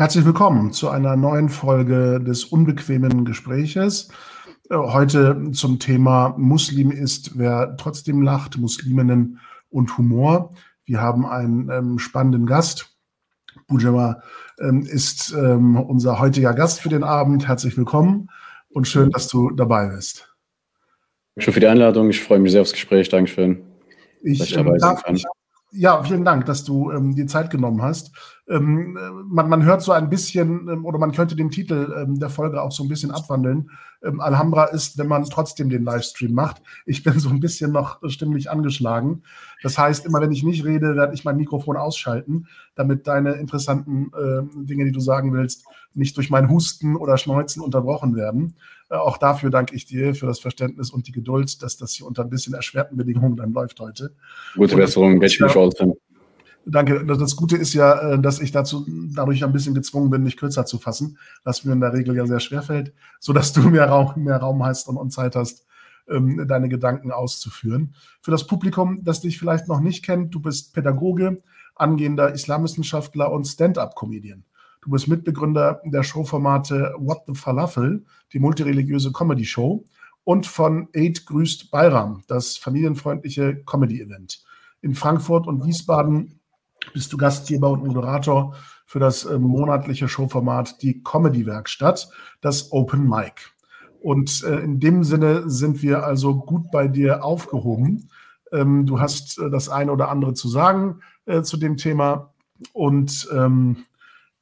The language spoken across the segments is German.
Herzlich willkommen zu einer neuen Folge des unbequemen Gespräches. Äh, heute zum Thema Muslim ist, wer trotzdem lacht, Musliminnen und Humor. Wir haben einen ähm, spannenden Gast. Bujama ähm, ist ähm, unser heutiger Gast für den Abend. Herzlich willkommen und schön, dass du dabei bist. Danke für die Einladung. Ich freue mich sehr aufs Gespräch. Dankeschön. Ich, ich ähm, sein kann. Ja, vielen Dank, dass du ähm, die Zeit genommen hast. Ähm, man, man, hört so ein bisschen, ähm, oder man könnte den Titel ähm, der Folge auch so ein bisschen abwandeln. Ähm, Alhambra ist, wenn man trotzdem den Livestream macht. Ich bin so ein bisschen noch stimmlich angeschlagen. Das heißt, immer wenn ich nicht rede, werde ich mein Mikrofon ausschalten, damit deine interessanten äh, Dinge, die du sagen willst, nicht durch mein Husten oder Schneuzen unterbrochen werden. Äh, auch dafür danke ich dir für das Verständnis und die Geduld, dass das hier unter ein bisschen erschwerten Bedingungen dann läuft heute. Gute Besserung, ich mich ausfinden. Danke. Das Gute ist ja, äh, dass ich dazu dadurch ein bisschen gezwungen bin, mich kürzer zu fassen, was mir in der Regel ja sehr schwer fällt, sodass du mehr Raum, mehr Raum hast und, und Zeit hast, ähm, deine Gedanken auszuführen. Für das Publikum, das dich vielleicht noch nicht kennt, du bist Pädagoge, angehender Islamwissenschaftler und Stand-up-Comedian. Du bist Mitbegründer der Showformate What the Falafel, die multireligiöse Comedy-Show, und von Aid grüßt Bayram, das familienfreundliche Comedy-Event. In Frankfurt und Wiesbaden bist du Gastgeber und Moderator für das äh, monatliche Showformat Die Comedy Werkstatt, das Open Mic. Und äh, in dem Sinne sind wir also gut bei dir aufgehoben. Ähm, du hast äh, das eine oder andere zu sagen zu dem Thema. Und ähm,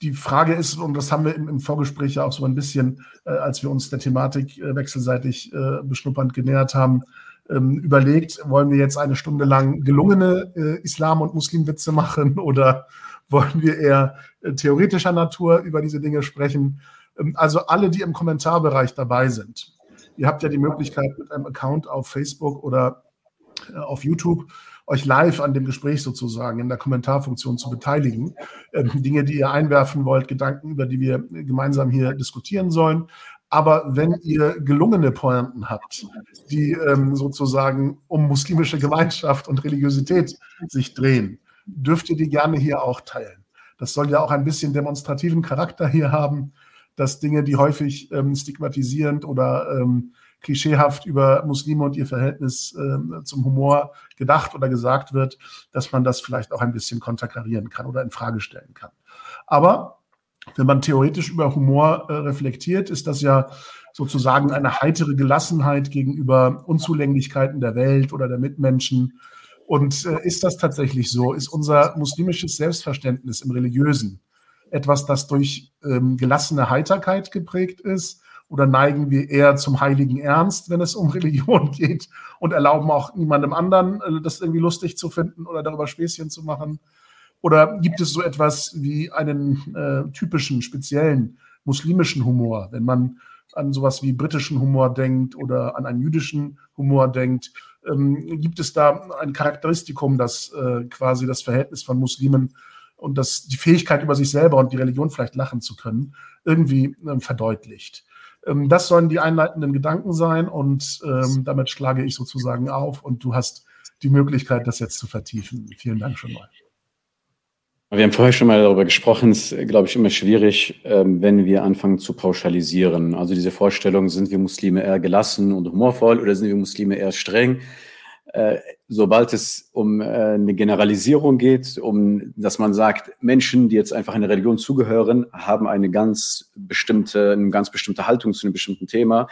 die Frage ist, und das haben wir im, im, Vorgespräch ja auch so ein bisschen, äh, als wir uns der Thematik äh, wechselseitig beschnuppernd genähert haben, ähm, überlegt, wollen wir jetzt eine Stunde lang gelungene äh, Islam- und Muslimwitze machen oder wollen wir eher äh, theoretischer Natur über diese Dinge sprechen? Ähm, also alle, die im Kommentarbereich dabei sind. Ihr habt ja die Möglichkeit, mit einem Account auf Facebook oder äh, auf YouTube euch live an dem Gespräch sozusagen in der Kommentarfunktion zu beteiligen. Ähm, Dinge, die ihr einwerfen wollt, Gedanken, über die wir gemeinsam hier diskutieren sollen. Aber wenn ihr gelungene Pointen habt, die ähm, sozusagen um muslimische Gemeinschaft und Religiosität sich drehen, dürft ihr die gerne hier auch teilen. Das soll ja auch ein bisschen demonstrativen Charakter hier haben, dass Dinge, die häufig ähm, stigmatisierend oder ähm, klischeehaft über Muslime und ihr Verhältnis ähm, zum Humor gedacht oder gesagt wird, dass man das vielleicht auch ein bisschen konterkarieren kann oder in Frage stellen kann. Aber wenn man theoretisch über Humor äh, reflektiert, ist das ja sozusagen eine heitere Gelassenheit gegenüber Unzulänglichkeiten der Welt oder der Mitmenschen. Und äh, ist das tatsächlich so? Ist unser muslimisches Selbstverständnis im Religiösen etwas, das durch ähm, gelassene Heiterkeit geprägt ist? Oder neigen wir eher zum heiligen Ernst, wenn es um Religion geht und erlauben auch niemandem anderen, äh, das irgendwie lustig zu finden oder darüber Späßchen zu machen? Oder gibt es so etwas wie einen äh, typischen, speziellen muslimischen Humor, wenn man an sowas wie britischen Humor denkt oder an einen jüdischen Humor denkt? Ähm, gibt es da ein Charakteristikum, das äh, quasi das Verhältnis von Muslimen und das, die Fähigkeit über sich selber und die Religion vielleicht lachen zu können, irgendwie äh, verdeutlicht? Ähm, das sollen die einleitenden Gedanken sein und ähm, damit schlage ich sozusagen auf und du hast die Möglichkeit, das jetzt zu vertiefen. Vielen Dank schon mal. Wir haben vorher schon mal darüber gesprochen, es ist, glaube ich, immer schwierig, ähm, wenn wir anfangen zu pauschalisieren. Also diese Vorstellung, sind wir Muslime eher gelassen und humorvoll oder sind wir Muslime eher streng? Äh, sobald es um äh, eine Generalisierung geht, um dass man sagt, Menschen, die jetzt einfach einer Religion zugehören, haben eine ganz bestimmte, eine ganz bestimmte Haltung zu einem bestimmten Thema,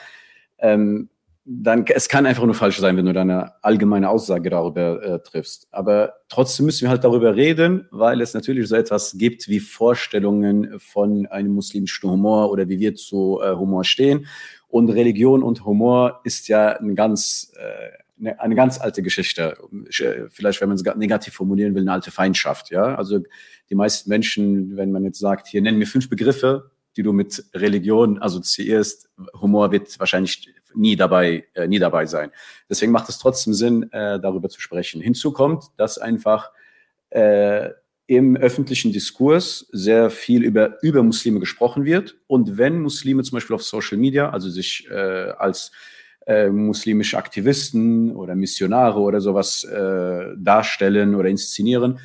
ähm, dann es kann einfach nur falsch sein, wenn du deine allgemeine Aussage darüber äh, triffst. Aber trotzdem müssen wir halt darüber reden, weil es natürlich so etwas gibt wie Vorstellungen von einem muslimischen Humor oder wie wir zu Humor stehen. Und Religion und Humor ist ja ein ganz, eine, eine ganz alte Geschichte. Vielleicht, wenn man es negativ formulieren will, eine alte Feindschaft. Ja, also die meisten Menschen, wenn man jetzt sagt, hier nennen mir fünf Begriffe, die du mit Religion assoziierst, Humor wird wahrscheinlich nie dabei, äh, nie dabei sein. Deswegen macht es trotzdem Sinn, äh, darüber zu sprechen. Hinzu kommt, dass einfach äh, im öffentlichen Diskurs sehr viel über, über Muslime gesprochen wird. Und wenn Muslime zum Beispiel auf Social Media, also sich äh, als äh, muslimische Aktivisten oder Missionare oder sowas äh, darstellen oder inszenieren,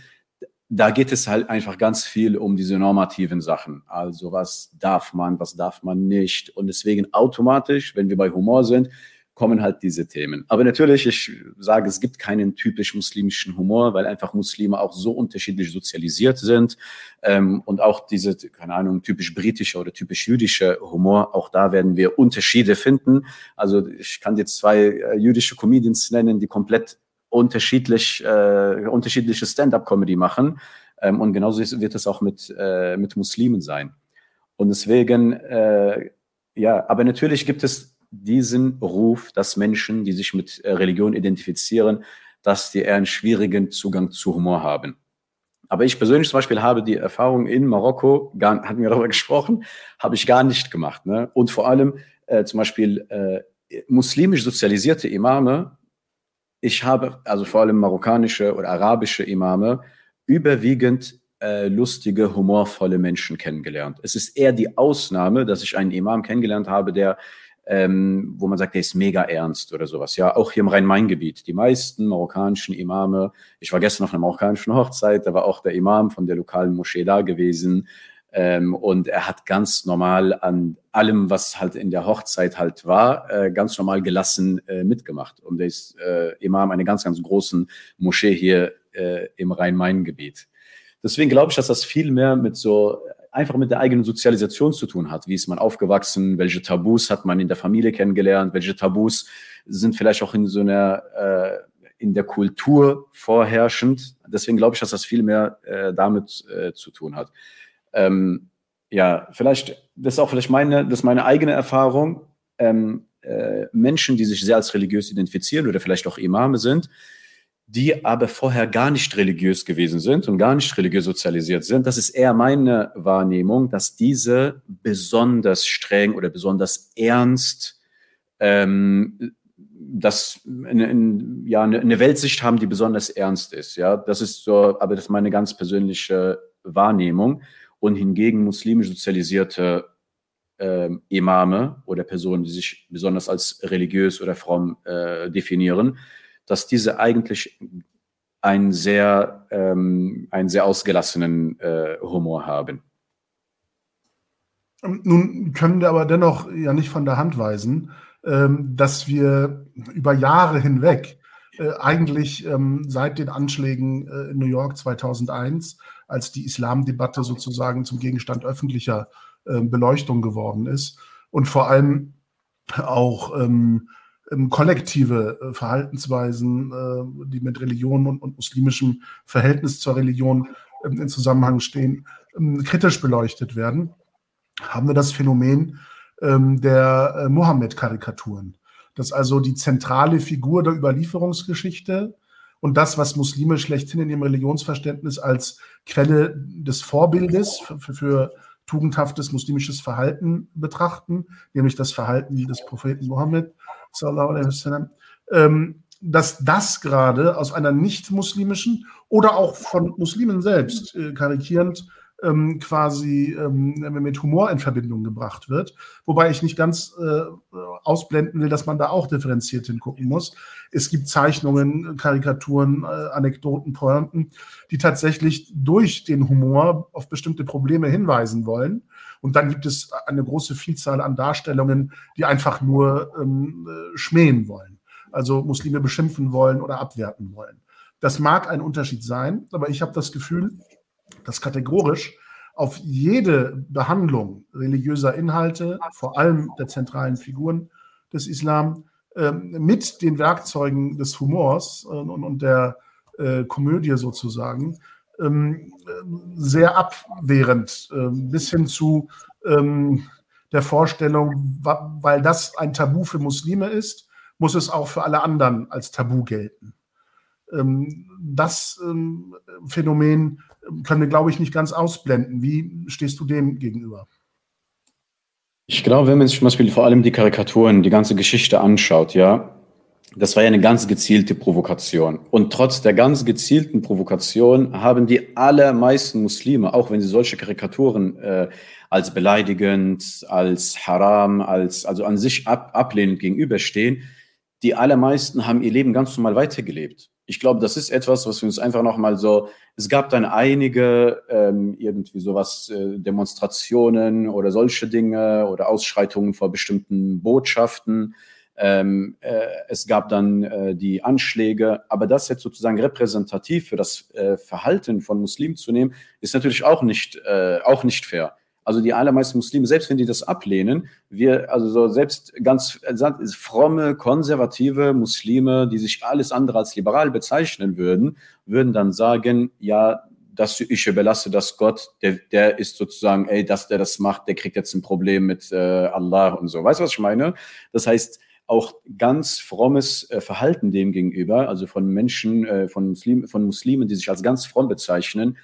da geht es halt einfach ganz viel um diese normativen Sachen. Also was darf man, was darf man nicht. Und deswegen automatisch, wenn wir bei Humor sind, kommen halt diese Themen. Aber natürlich, ich sage, es gibt keinen typisch muslimischen Humor, weil einfach Muslime auch so unterschiedlich sozialisiert sind. Ähm, und auch diese, keine Ahnung, typisch britische oder typisch jüdische Humor, auch da werden wir Unterschiede finden. Also ich kann jetzt zwei äh, jüdische Comedians nennen, die komplett unterschiedlich, äh, unterschiedliche Stand-up-Comedy machen. Ähm, und genauso wird es auch mit, äh, mit Muslimen sein. Und deswegen, äh, ja, aber natürlich gibt es diesen Ruf, dass Menschen, die sich mit äh, Religion identifizieren, dass die eher einen schwierigen Zugang zu Humor haben. Aber ich persönlich zum Beispiel habe die Erfahrung in Marokko, gar, hatten wir darüber gesprochen, habe ich gar nicht gemacht. Ne? Und vor allem äh, zum Beispiel äh, muslimisch sozialisierte Imame, ich habe also vor allem marokkanische oder arabische Imame überwiegend äh, lustige, humorvolle Menschen kennengelernt. Es ist eher die Ausnahme, dass ich einen Imam kennengelernt habe, der ähm, wo man sagt, der ist mega ernst oder sowas. Ja, auch hier im Rhein-Main-Gebiet. Die meisten marokkanischen Imame, ich war gestern auf einer marokkanischen Hochzeit, da war auch der Imam von der lokalen Moschee da gewesen. Ähm, und er hat ganz normal an allem, was halt in der Hochzeit halt war, äh, ganz normal gelassen äh, mitgemacht. Und er ist äh, Imam einer ganz, ganz großen Moschee hier äh, im Rhein-Main-Gebiet. Deswegen glaube ich, dass das viel mehr mit so einfach mit der eigenen Sozialisation zu tun hat. Wie ist man aufgewachsen? Welche Tabus hat man in der Familie kennengelernt? Welche Tabus sind vielleicht auch in so einer, äh, in der Kultur vorherrschend? Deswegen glaube ich, dass das viel mehr äh, damit äh, zu tun hat. Ähm, ja, vielleicht, das ist auch vielleicht meine, das ist meine eigene Erfahrung. Ähm, äh, Menschen, die sich sehr als religiös identifizieren oder vielleicht auch Imame sind, die aber vorher gar nicht religiös gewesen sind und gar nicht religiös sozialisiert sind. Das ist eher meine Wahrnehmung, dass diese besonders streng oder besonders ernst ähm, das in, in, ja, eine Weltsicht haben, die besonders ernst ist. Ja, das ist so, aber das ist meine ganz persönliche Wahrnehmung. Und hingegen muslimisch sozialisierte äh, Imame oder Personen, die sich besonders als religiös oder fromm äh, definieren, dass diese eigentlich einen sehr, ähm, einen sehr ausgelassenen äh, Humor haben. Ähm, nun können wir aber dennoch ja nicht von der Hand weisen, ähm, dass wir über Jahre hinweg äh, eigentlich ähm, seit den Anschlägen äh, in New York 2001, als die Islamdebatte sozusagen zum Gegenstand öffentlicher äh, Beleuchtung geworden ist und vor allem auch ähm, ähm, kollektive äh, Verhaltensweisen, äh, die mit Religion und, und, muslimischem Verhältnis zur Religion ähm, in Zusammenhang stehen, ähm, kritisch beleuchtet werden, haben wir das Phänomen der äh, Mohammed-Karikaturen. Das also die zentrale Figur der Überlieferungsgeschichte und das, was Muslime schlechthin in ihrem Religionsverständnis als Quelle des Vorbildes für, für, für tugendhaftes muslimisches Verhalten betrachten, nämlich das Verhalten des Propheten Mohammed, ähm, dass das gerade aus einer nicht-muslimischen oder auch von Muslimen selbst äh, karikierend ähm, quasi ähm, mit Humor in Verbindung gebracht wird. Wobei ich nicht ganz äh, ausblenden will, dass man da auch differenziert hingucken muss. Es gibt Zeichnungen, Karikaturen, äh, Anekdoten, Pointen, die tatsächlich durch den Humor auf bestimmte Probleme hinweisen wollen. Und dann gibt es eine große Vielzahl an Darstellungen, die einfach nur ähm, äh, schmähen wollen. Also Muslime beschimpfen wollen oder abwerten wollen. Das mag ein Unterschied sein, aber ich habe das Gefühl, dass kategorisch auf jede Behandlung religiöser Inhalte, vor allem der zentralen Figuren des Islam, ähm, mit den Werkzeugen des Humors äh, und der äh, Komödie sozusagen ähm, sehr abwehrend, ähm, bis hin zu der Vorstellung, weil das ein Tabu für Muslime ist, muss es auch für alle anderen als Tabu gelten. Das Phänomen können wir, glaube ich, nicht ganz ausblenden. Wie stehst du dem gegenüber? Ich glaube, wenn man sich zum Beispiel vor allem die Karikaturen, die ganze Geschichte anschaut, ja, das war ja eine ganz gezielte Provokation. Und trotz der ganz gezielten Provokation haben die allermeisten Muslime, auch wenn sie solche Karikaturen äh, als beleidigend, als haram, als also an sich ab, ablehnend gegenüberstehen, die allermeisten haben ihr Leben ganz normal weitergelebt. Ich glaube, das ist etwas, was wir uns einfach nochmal so, es gab dann einige ähm, irgendwie sowas, äh, Demonstrationen oder solche Dinge oder Ausschreitungen vor bestimmten Botschaften. Ähm, äh, es gab dann äh, die Anschläge, aber das jetzt sozusagen repräsentativ für das äh, Verhalten von Muslimen zu nehmen, ist natürlich auch nicht, äh, auch nicht fair. Also die allermeisten Muslime, selbst wenn die das ablehnen, wir, also so selbst ganz fromme, konservative Muslime, die sich alles andere als liberal bezeichnen würden, würden dann sagen, ja, das, ich überlasse das Gott, der, der ist sozusagen, ey, dass der das macht, der kriegt jetzt ein Problem mit äh, Allah und so. Weißt du, was ich meine? Das heißt, auch ganz frommes äh, Verhalten dem gegenüber, also von Menschen, äh, von, Muslim, von Muslimen, die sich als ganz fromm bezeichnen,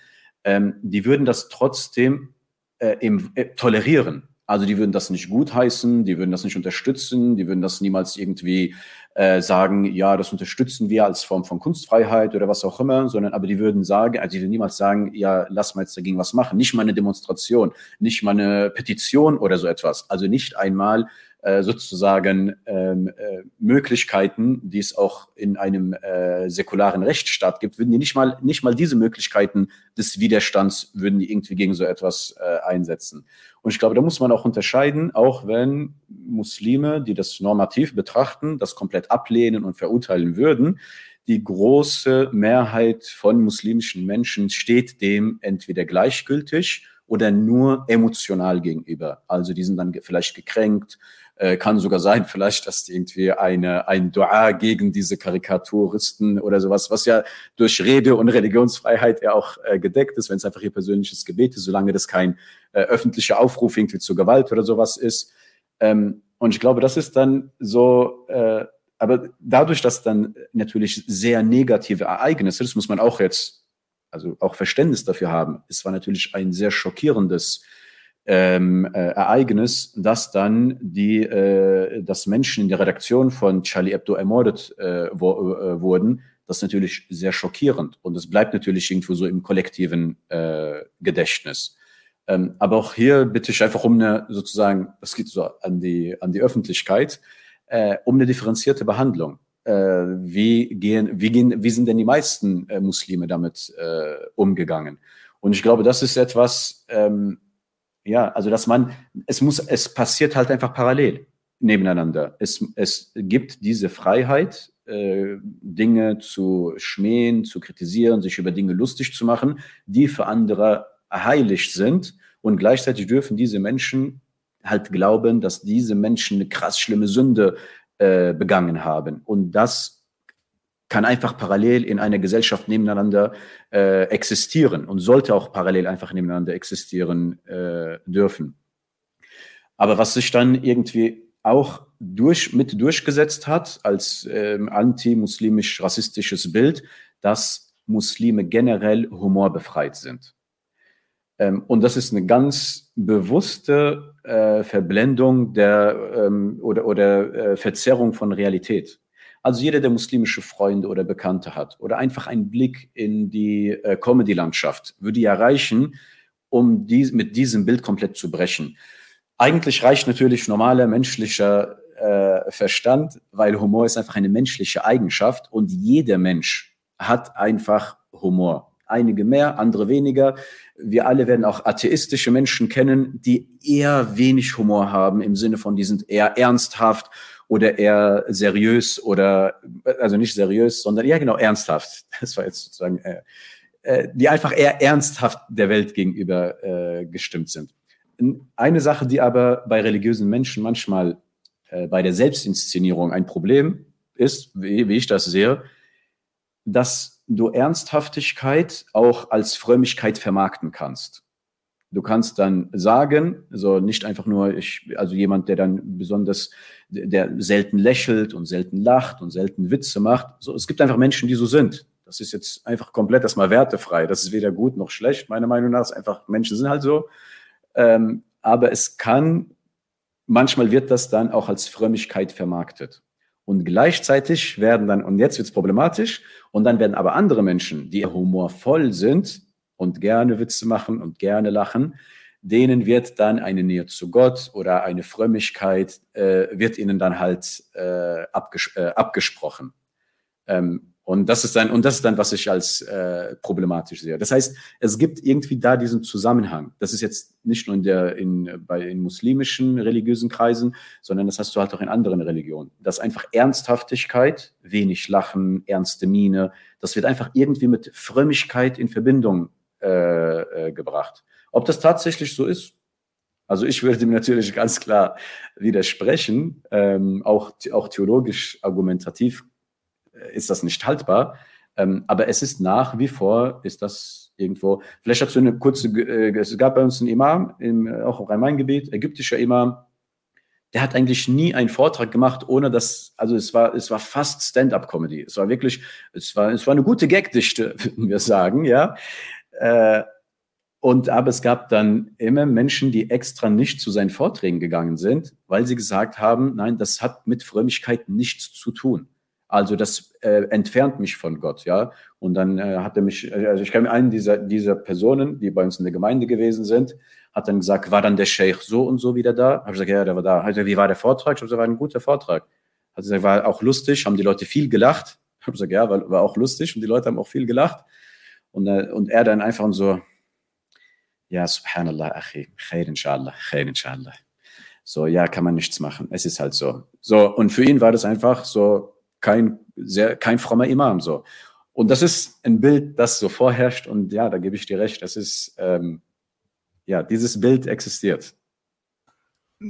ähm, die würden das trotzdem äh, tolerieren. Also die würden das nicht gutheißen, die würden das nicht unterstützen, die würden das niemals irgendwie sagen, ja, das unterstützen wir als Form von Kunstfreiheit oder was auch immer, sondern aber die würden sagen, also die würden niemals sagen, ja, lass mal jetzt dagegen was machen. Nicht mal eine Demonstration, nicht mal eine Petition oder so etwas. Also nicht einmal sozusagen ähm, äh, Möglichkeiten, die es auch in einem äh, säkularen Rechtsstaat gibt, würden die nicht mal, nicht mal diese Möglichkeiten des Widerstands würden die irgendwie gegen so etwas äh, einsetzen. Und ich glaube, da muss man auch unterscheiden, auch wenn Muslime, die das normativ betrachten, das komplett ablehnen und verurteilen würden, die große Mehrheit von muslimischen Menschen steht dem entweder gleichgültig oder nur emotional gegenüber. Also die sind dann vielleicht gekränkt, äh, kann sogar sein, vielleicht, dass irgendwie eine, ein Dua gegen diese Karikaturisten oder sowas, was ja durch Rede und Religionsfreiheit ja auch äh, gedeckt ist, wenn es einfach ihr persönliches Gebet ist, solange das kein äh, öffentlicher Aufruf irgendwie zur Gewalt oder sowas ist. Ähm, und ich glaube, das ist dann so, äh, aber dadurch, dass dann natürlich sehr negative Ereignisse, das muss man auch jetzt, also auch Verständnis dafür haben. Es war natürlich ein sehr schockierendes ähm, äh, Ereignis, dass dann die, äh, dass Menschen in der Redaktion von Charlie Hebdo ermordet äh, wo, äh, wurden, das ist natürlich sehr schockierend und es bleibt natürlich irgendwo so im kollektiven äh, Gedächtnis. Ähm, aber auch hier bitte ich einfach um eine sozusagen, das geht so an die an die Öffentlichkeit, äh, um eine differenzierte Behandlung. Äh, wie gehen, wie gehen, wie sind denn die meisten äh, Muslime damit äh, umgegangen? Und ich glaube, das ist etwas, ähm, ja, also dass man, es muss, es passiert halt einfach parallel nebeneinander. Es, es gibt diese Freiheit, äh, Dinge zu schmähen, zu kritisieren, sich über Dinge lustig zu machen, die für andere heilig sind. Und gleichzeitig dürfen diese Menschen halt glauben, dass diese Menschen eine krass schlimme Sünde äh, begangen haben. Und das kann einfach parallel in einer Gesellschaft nebeneinander äh, existieren und sollte auch parallel einfach nebeneinander existieren äh, dürfen. Aber was sich dann irgendwie auch durch, mit durchgesetzt hat als ähm, anti-muslimisch-rassistisches Bild, dass Muslime generell humorbefreit sind. Ähm, und das ist eine ganz bewusste äh, Verblendung der ähm, oder, oder äh, Verzerrung von Realität. Also jeder, der muslimische Freunde oder Bekannte hat oder einfach einen Blick in die äh, Comedy-Landschaft würde ja reichen, um dies, mit diesem Bild komplett zu brechen. Eigentlich reicht natürlich normaler menschlicher äh, Verstand, weil Humor ist einfach eine menschliche Eigenschaft und jeder Mensch hat einfach Humor. Einige mehr, andere weniger. Wir alle werden auch atheistische Menschen kennen, die eher wenig Humor haben, im Sinne von, die sind eher ernsthaft oder eher seriös oder, also nicht seriös, sondern ja genau ernsthaft. Das war jetzt sozusagen, äh, äh, die einfach eher ernsthaft der Welt gegenüber äh, gestimmt sind. Eine Sache, die aber bei religiösen Menschen manchmal äh, bei der Selbstinszenierung ein Problem ist, wie, wie ich das sehe, dass du Ernsthaftigkeit auch als Frömmigkeit vermarkten kannst. Du kannst dann sagen, so nicht einfach nur ich, also jemand, der dann besonders, der selten lächelt und selten lacht und selten Witze macht. So, es gibt einfach Menschen, die so sind. Das ist jetzt einfach komplett erstmal wertefrei. Das ist weder gut noch schlecht, meiner Meinung nach. Es ist einfach, Menschen sind halt so. Ähm, aber es kann, manchmal wird das dann auch als Frömmigkeit vermarktet. Und gleichzeitig werden dann, und jetzt wird es problematisch, und dann werden aber andere Menschen, die humorvoll sind, und gerne Witze machen und gerne lachen, denen wird dann eine Nähe zu Gott oder eine Frömmigkeit, äh, wird ihnen dann halt äh, abges äh, abgesprochen. Ähm, Und das ist dann, und das ist dann, was ich als äh, problematisch sehe. Das heißt, es gibt irgendwie da diesen Zusammenhang. Das ist jetzt nicht nur in der, in, bei in muslimischen religiösen Kreisen, sondern das hast du halt auch in anderen Religionen. Dass einfach Ernsthaftigkeit, wenig Lachen, ernste Miene, das wird einfach irgendwie mit Frömmigkeit in Verbindung äh, äh, gebracht. Ob das tatsächlich so ist, also ich würde dem natürlich ganz klar widersprechen, ähm, auch, auch theologisch argumentativ ist das nicht haltbar. Ähm, aber es ist nach wie vor, ist das irgendwo, vielleicht dazu eine kurze, äh, es gab bei uns einen Imam, im, auch im Rhein-Main-Gebiet, ägyptischer Imam, der hat eigentlich nie einen Vortrag gemacht, ohne dass, also es war, es war fast Stand-up-Comedy. Es war wirklich, es war, es war eine gute Gagdichte, würden wir sagen, ja. Äh, und aber es gab dann immer Menschen, die extra nicht zu seinen Vorträgen gegangen sind, weil sie gesagt haben, nein, das hat mit Frömmigkeit nichts zu tun. Also das äh, entfernt mich von Gott, ja. Und dann äh, hat er mich, äh, also ich kenne einen dieser, dieser Personen, die bei uns in der Gemeinde gewesen sind, hat dann gesagt, war dann der Sheikh so und so wieder da? Habe ich gesagt, ja, der war da. Hat er, wie war der Vortrag? Ich habe gesagt, war ein guter Vortrag. Hat gesagt, war auch lustig, haben die Leute viel gelacht. Ich habe gesagt, ja, war, war auch lustig und die Leute haben auch viel gelacht. Und, äh, und er dann einfach so, ja, subhanallah, achi, khair inshallah, khair inshallah. So, ja, kann man nichts machen. Es ist halt so. So, und für ihn war das einfach so, kein, sehr, kein frommer Imam. So. Und das ist ein Bild, das so vorherrscht. Und ja, da gebe ich dir recht. Das ist, ähm, ja, dieses Bild existiert.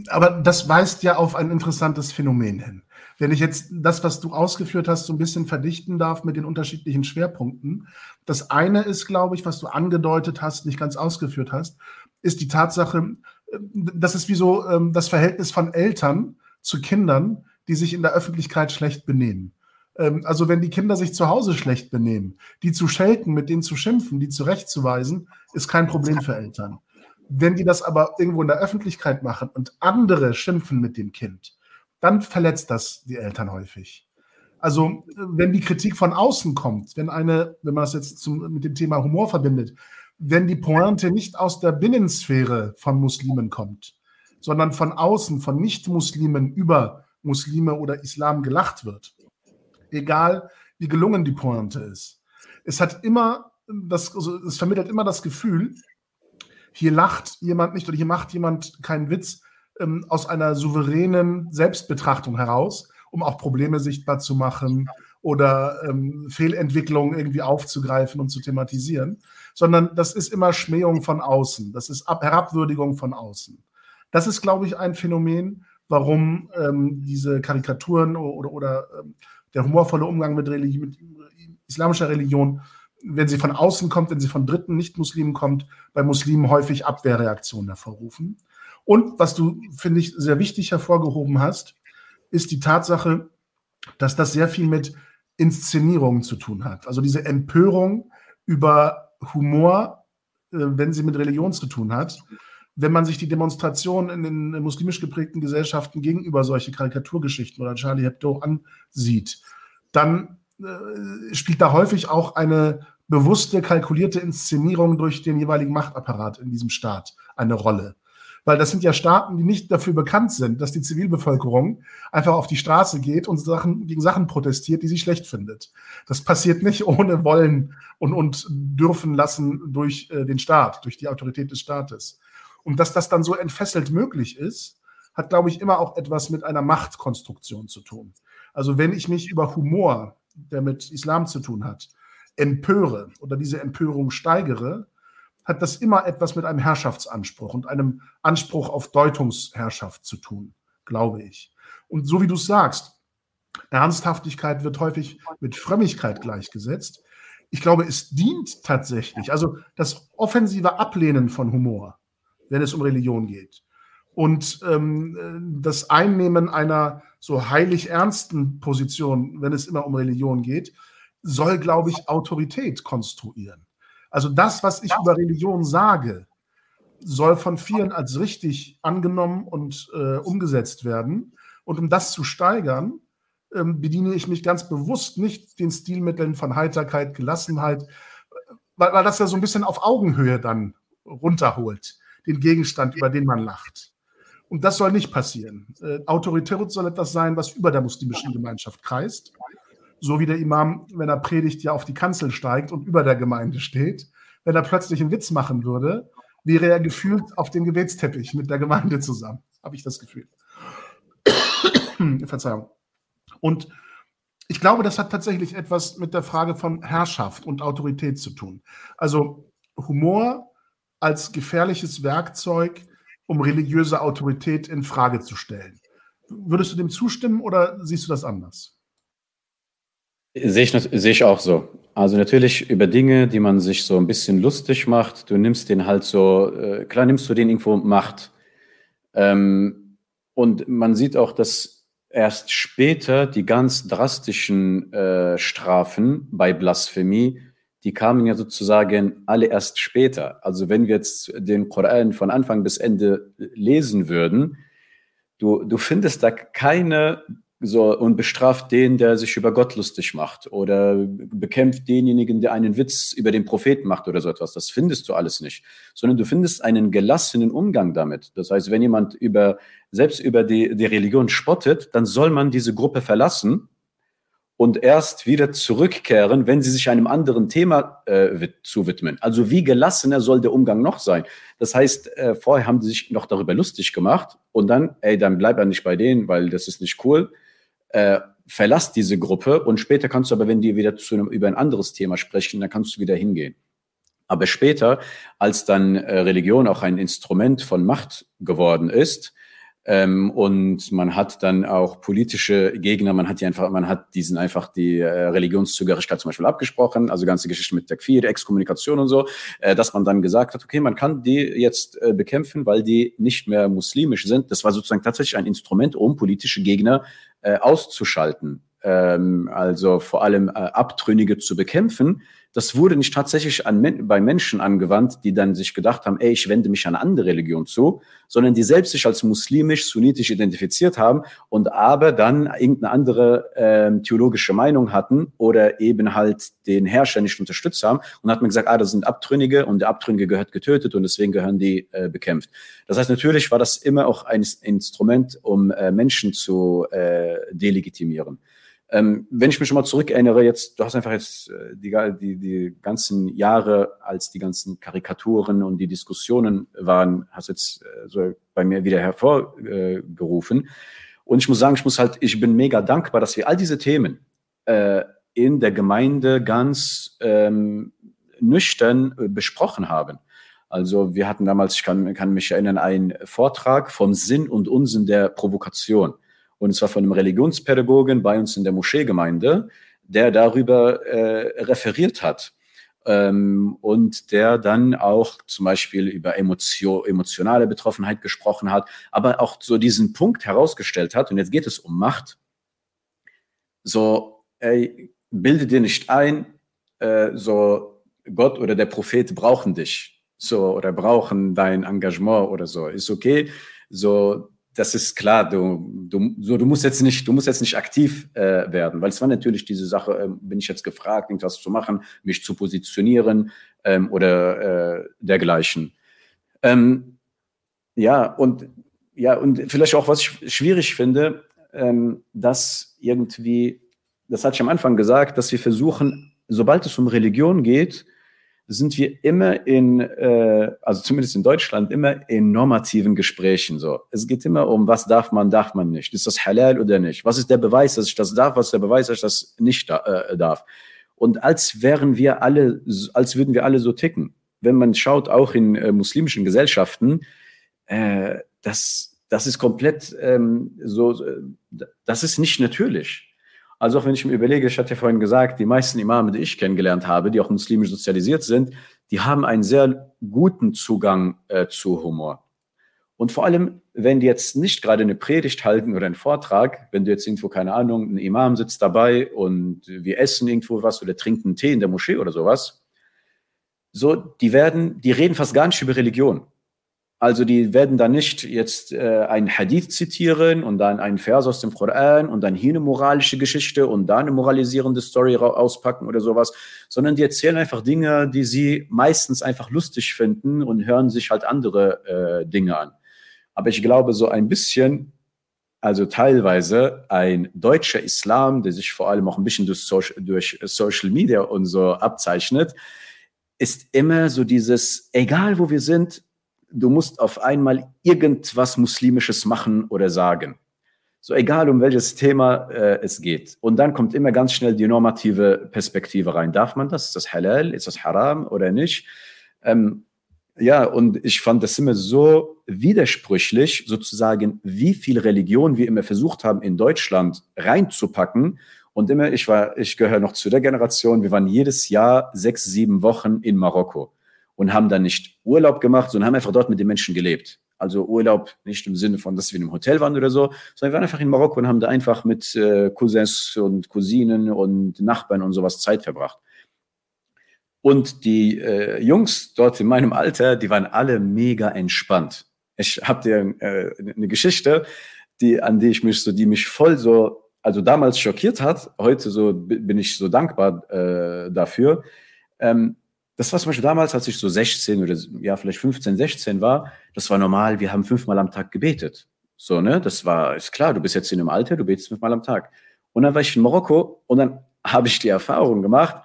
Aber das weist ja auf ein interessantes Phänomen hin. Wenn ich jetzt das, was du ausgeführt hast, so ein bisschen verdichten darf mit den unterschiedlichen Schwerpunkten. Das eine ist, glaube ich, was du angedeutet hast, nicht ganz ausgeführt hast, ist die Tatsache, äh, das ist wie so ähm, das Verhältnis von Eltern zu Kindern, die sich in der Öffentlichkeit schlecht benehmen. Ähm, also wenn die Kinder sich zu Hause schlecht benehmen, die zu schelten, mit denen zu schimpfen, die zurechtzuweisen, ist kein Problem für Eltern. Wenn die das aber irgendwo in der Öffentlichkeit machen und andere schimpfen mit dem Kind, dann verletzt das die Eltern häufig. Also wenn die Kritik von außen kommt, wenn eine, wenn man das jetzt zum, mit dem Thema Humor verbindet, wenn die Pointe nicht aus der Binnensphäre von Muslimen kommt, sondern von außen, von Nicht-Muslimen über Muslime oder Islam gelacht wird. Egal, wie gelungen die Pointe ist. Es hat immer das, also es vermittelt immer das Gefühl, hier lacht jemand nicht oder hier macht jemand keinen Witz ähm, aus einer souveränen Selbstbetrachtung heraus, um auch Probleme sichtbar zu machen oder ähm, Fehlentwicklungen irgendwie aufzugreifen und zu thematisieren, sondern das ist immer Schmähung von außen, das ist Ab Herabwürdigung von außen. Das ist, glaube ich, ein Phänomen, warum ähm, diese Karikaturen oder, oder ähm, der humorvolle Umgang mit, Religi mit islamischer Religion, wenn sie von außen kommt, wenn sie von Dritten, Nicht-Muslimen kommt, bei Muslimen häufig Abwehrreaktionen hervorrufen. Und was du, finde ich, sehr wichtig hervorgehoben hast, ist die Tatsache, dass das sehr viel mit Inszenierungen zu tun hat. Also diese Empörung über Humor, äh, wenn sie mit Religion zu tun hat, wenn man sich die Demonstrationen in den muslimisch geprägten Gesellschaften gegenüber solche Karikaturgeschichten oder Charlie Hebdo ansieht, dann äh, spielt da häufig auch eine bewusste, kalkulierte Inszenierung durch den jeweiligen Machtapparat in diesem Staat eine Rolle. Weil das sind ja Staaten, die nicht dafür bekannt sind, dass die Zivilbevölkerung einfach auf die Straße geht und Sachen, gegen Sachen protestiert, die sie schlecht findet. Das passiert nicht ohne Wollen und, und dürfen lassen durch äh, den Staat, durch die Autorität des Staates. Und dass das dann so entfesselt möglich ist, hat, glaube ich, immer auch etwas mit einer Machtkonstruktion zu tun. Also wenn ich mich über Humor, der mit Islam zu tun hat, empöre oder diese Empörung steigere, hat das immer etwas mit einem Herrschaftsanspruch und einem Anspruch auf Deutungsherrschaft zu tun, glaube ich. Und so wie du es sagst, Ernsthaftigkeit wird häufig mit Frömmigkeit gleichgesetzt. Ich glaube, es dient tatsächlich, also das offensive Ablehnen von Humor wenn es um Religion geht. Und ähm, das Einnehmen einer so heilig ernsten Position, wenn es immer um Religion geht, soll, glaube ich, Autorität konstruieren. Also das, was ich über Religion sage, soll von vielen als richtig angenommen und äh, umgesetzt werden. Und um das zu steigern, ähm, bediene ich mich ganz bewusst nicht den Stilmitteln von Heiterkeit, Gelassenheit, weil, weil das ja so ein bisschen auf Augenhöhe dann runterholt den Gegenstand, über den man lacht. Und das soll nicht passieren. Äh, Autorität soll etwas sein, was über der muslimischen Gemeinschaft kreist. So wie der Imam, wenn er predigt, ja auf die Kanzel steigt und über der Gemeinde steht. Wenn er plötzlich einen Witz machen würde, wäre er gefühlt auf dem Gebetsteppich mit der Gemeinde zusammen, habe ich das Gefühl. Verzeihung. Und ich glaube, das hat tatsächlich etwas mit der Frage von Herrschaft und Autorität zu tun. Also Humor als gefährliches Werkzeug, um religiöse Autorität in Frage zu stellen. Würdest du dem zustimmen oder siehst du das anders? Sehe ich, sehe ich auch so. Also natürlich über Dinge, die man sich so ein bisschen lustig macht, du nimmst den halt so, äh, klar nimmst du den irgendwo Macht. Ähm, und man sieht auch, dass erst später die ganz drastischen äh, Strafen bei Blasphemie, die kamen ja sozusagen alle erst später. Also wenn wir jetzt den Koran von Anfang bis Ende lesen würden, du, du findest da keine so und bestraft den, der sich über Gott lustig macht oder bekämpft denjenigen, der einen Witz über den Propheten macht oder so etwas. Das findest du alles nicht, sondern du findest einen gelassenen Umgang damit. Das heißt, wenn jemand über selbst über die, die Religion spottet, dann soll man diese Gruppe verlassen und erst wieder zurückkehren, wenn sie sich einem anderen Thema äh, zuwidmen. Also wie gelassener soll der Umgang noch sein? Das heißt, äh, vorher haben sie sich noch darüber lustig gemacht und dann, ey, dann bleib er nicht bei denen, weil das ist nicht cool. Äh, verlass diese Gruppe und später kannst du aber, wenn die wieder zu einem, über ein anderes Thema sprechen, dann kannst du wieder hingehen. Aber später, als dann äh, Religion auch ein Instrument von Macht geworden ist, ähm, und man hat dann auch politische Gegner, man hat die einfach, man hat diesen einfach die äh, Religionszugehörigkeit zum Beispiel abgesprochen, also ganze Geschichte mit Takfir, Exkommunikation und so, äh, dass man dann gesagt hat, okay, man kann die jetzt äh, bekämpfen, weil die nicht mehr muslimisch sind. Das war sozusagen tatsächlich ein Instrument, um politische Gegner äh, auszuschalten. Ähm, also vor allem äh, Abtrünnige zu bekämpfen das wurde nicht tatsächlich an, bei Menschen angewandt, die dann sich gedacht haben, ey, ich wende mich an eine andere Religion zu, sondern die selbst sich als muslimisch, sunnitisch identifiziert haben und aber dann irgendeine andere äh, theologische Meinung hatten oder eben halt den Herrscher nicht unterstützt haben und hat man gesagt, ah, das sind Abtrünnige und der Abtrünnige gehört getötet und deswegen gehören die äh, bekämpft. Das heißt, natürlich war das immer auch ein Instrument, um äh, Menschen zu äh, delegitimieren. Ähm, wenn ich mich schon mal zurückerinnere, jetzt, du hast einfach jetzt äh, die, die, die ganzen Jahre, als die ganzen Karikaturen und die Diskussionen waren, hast jetzt äh, so bei mir wieder hervorgerufen. Und ich muss sagen, ich muss halt, ich bin mega dankbar, dass wir all diese Themen äh, in der Gemeinde ganz ähm, nüchtern äh, besprochen haben. Also wir hatten damals, ich kann, kann mich erinnern, einen Vortrag vom Sinn und Unsinn der Provokation und zwar von einem Religionspädagogen bei uns in der Moscheegemeinde, der darüber äh, referiert hat. Ähm, und der dann auch zum Beispiel über Emotio emotionale Betroffenheit gesprochen hat, aber auch so diesen Punkt herausgestellt hat, und jetzt geht es um Macht, so, ey, bilde dir nicht ein, äh, so Gott oder der Prophet brauchen dich, so, oder brauchen dein Engagement oder so, ist okay, so, das ist klar, du, du, so, du musst jetzt nicht, du musst jetzt nicht aktiv äh, werden, weil es war natürlich diese Sache, äh, bin ich jetzt gefragt, irgendwas zu machen, mich zu positionieren ähm, oder äh, dergleichen. Ähm, ja, und ja, und vielleicht auch, was ich schwierig finde, ähm, dass irgendwie, das hatte ich am Anfang gesagt, dass wir versuchen, sobald es um Religion geht, sind wir immer in, äh, also zumindest in Deutschland, immer in normativen Gesprächen so. Es geht immer um, was darf man, darf man nicht. Ist das halal oder nicht? Was ist der Beweis, dass ich das darf? Was ist der Beweis, dass ich das nicht äh, darf? Und als wären wir alle, als würden wir alle so ticken. Wenn man schaut, auch in äh, muslimischen Gesellschaften, äh, das, das ist komplett ähm, so, das ist nicht natürlich. Also auch wenn ich mir überlege, ich hatte ja vorhin gesagt, die meisten Imame, die ich kennengelernt habe, die auch muslimisch sozialisiert sind, die haben einen sehr guten Zugang äh, zu Humor. Und vor allem, wenn die jetzt nicht gerade eine Predigt halten oder einen Vortrag, wenn du jetzt irgendwo, keine Ahnung, ein Imam sitzt dabei und wir essen irgendwo was oder trinken Tee in der Moschee oder sowas, so, die werden, die reden fast gar nicht über Religion. Also die werden dann nicht jetzt äh, einen Hadith zitieren und dann einen Vers aus dem Koran und dann hier eine moralische Geschichte und da eine moralisierende Story auspacken oder sowas, sondern die erzählen einfach Dinge, die sie meistens einfach lustig finden und hören sich halt andere äh, Dinge an. Aber ich glaube, so ein bisschen also teilweise ein deutscher Islam, der sich vor allem auch ein bisschen durch Social, durch Social Media und so abzeichnet, ist immer so dieses, egal wo wir sind, du musst auf einmal irgendwas Muslimisches machen oder sagen. So egal um welches Thema äh, es geht. Und dann kommt immer ganz schnell die normative Perspektive rein. Darf man das? Ist das halal? Ist das haram oder nicht? Ähm, ja, und ich fand das immer so widersprüchlich, sozusagen, wie viel Religion wir immer versucht haben, in Deutschland reinzupacken. Und immer, ich war, ich gehöre noch zu der Generation, wir waren jedes Jahr sechs, sieben Wochen in Marokko und haben dann nicht Urlaub gemacht, sondern haben einfach dort mit den Menschen gelebt. Also Urlaub nicht im Sinne von, dass wir in einem Hotel waren oder so, sondern wir waren einfach in Marokko und haben da einfach mit äh, Cousins und Cousinen und Nachbarn und sowas Zeit verbracht. Und die äh, Jungs dort in meinem Alter, die waren alle mega entspannt. Ich habe dir äh, eine Geschichte, die an die ich mich so, die mich voll so, also damals schockiert hat. Heute so bin ich so dankbar äh, dafür. Ähm, das war zum Beispiel damals, als ich so 16 oder ja vielleicht 15, 16 war. Das war normal. Wir haben fünfmal am Tag gebetet. So ne, das war ist klar. Du bist jetzt in einem Alter, du betest fünfmal am Tag. Und dann war ich in Marokko und dann habe ich die Erfahrung gemacht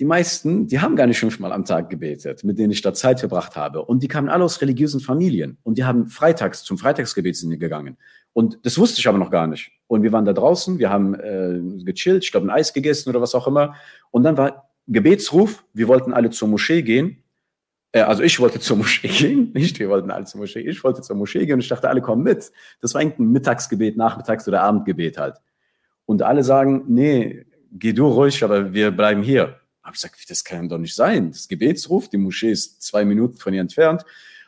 die meisten, die haben gar nicht fünfmal am Tag gebetet, mit denen ich da Zeit verbracht habe. Und die kamen alle aus religiösen Familien. Und die haben freitags zum Freitagsgebet sind gegangen. Und das wusste ich aber noch gar nicht. Und wir waren da draußen, wir haben äh, gechillt, ich glaube ein Eis gegessen oder was auch immer. Und dann war Gebetsruf, wir wollten alle zur Moschee gehen. Äh, also ich wollte zur Moschee gehen, nicht wir wollten alle zur Moschee, ich wollte zur Moschee gehen und ich dachte, alle kommen mit. Das war irgendein Mittagsgebet, Nachmittags- oder Abendgebet halt. Und alle sagen, nee, geh du ruhig, aber wir bleiben hier habe ich gesagt, das kann doch nicht sein. Das Gebetsruf, die Moschee ist zwei Minuten von ihr entfernt.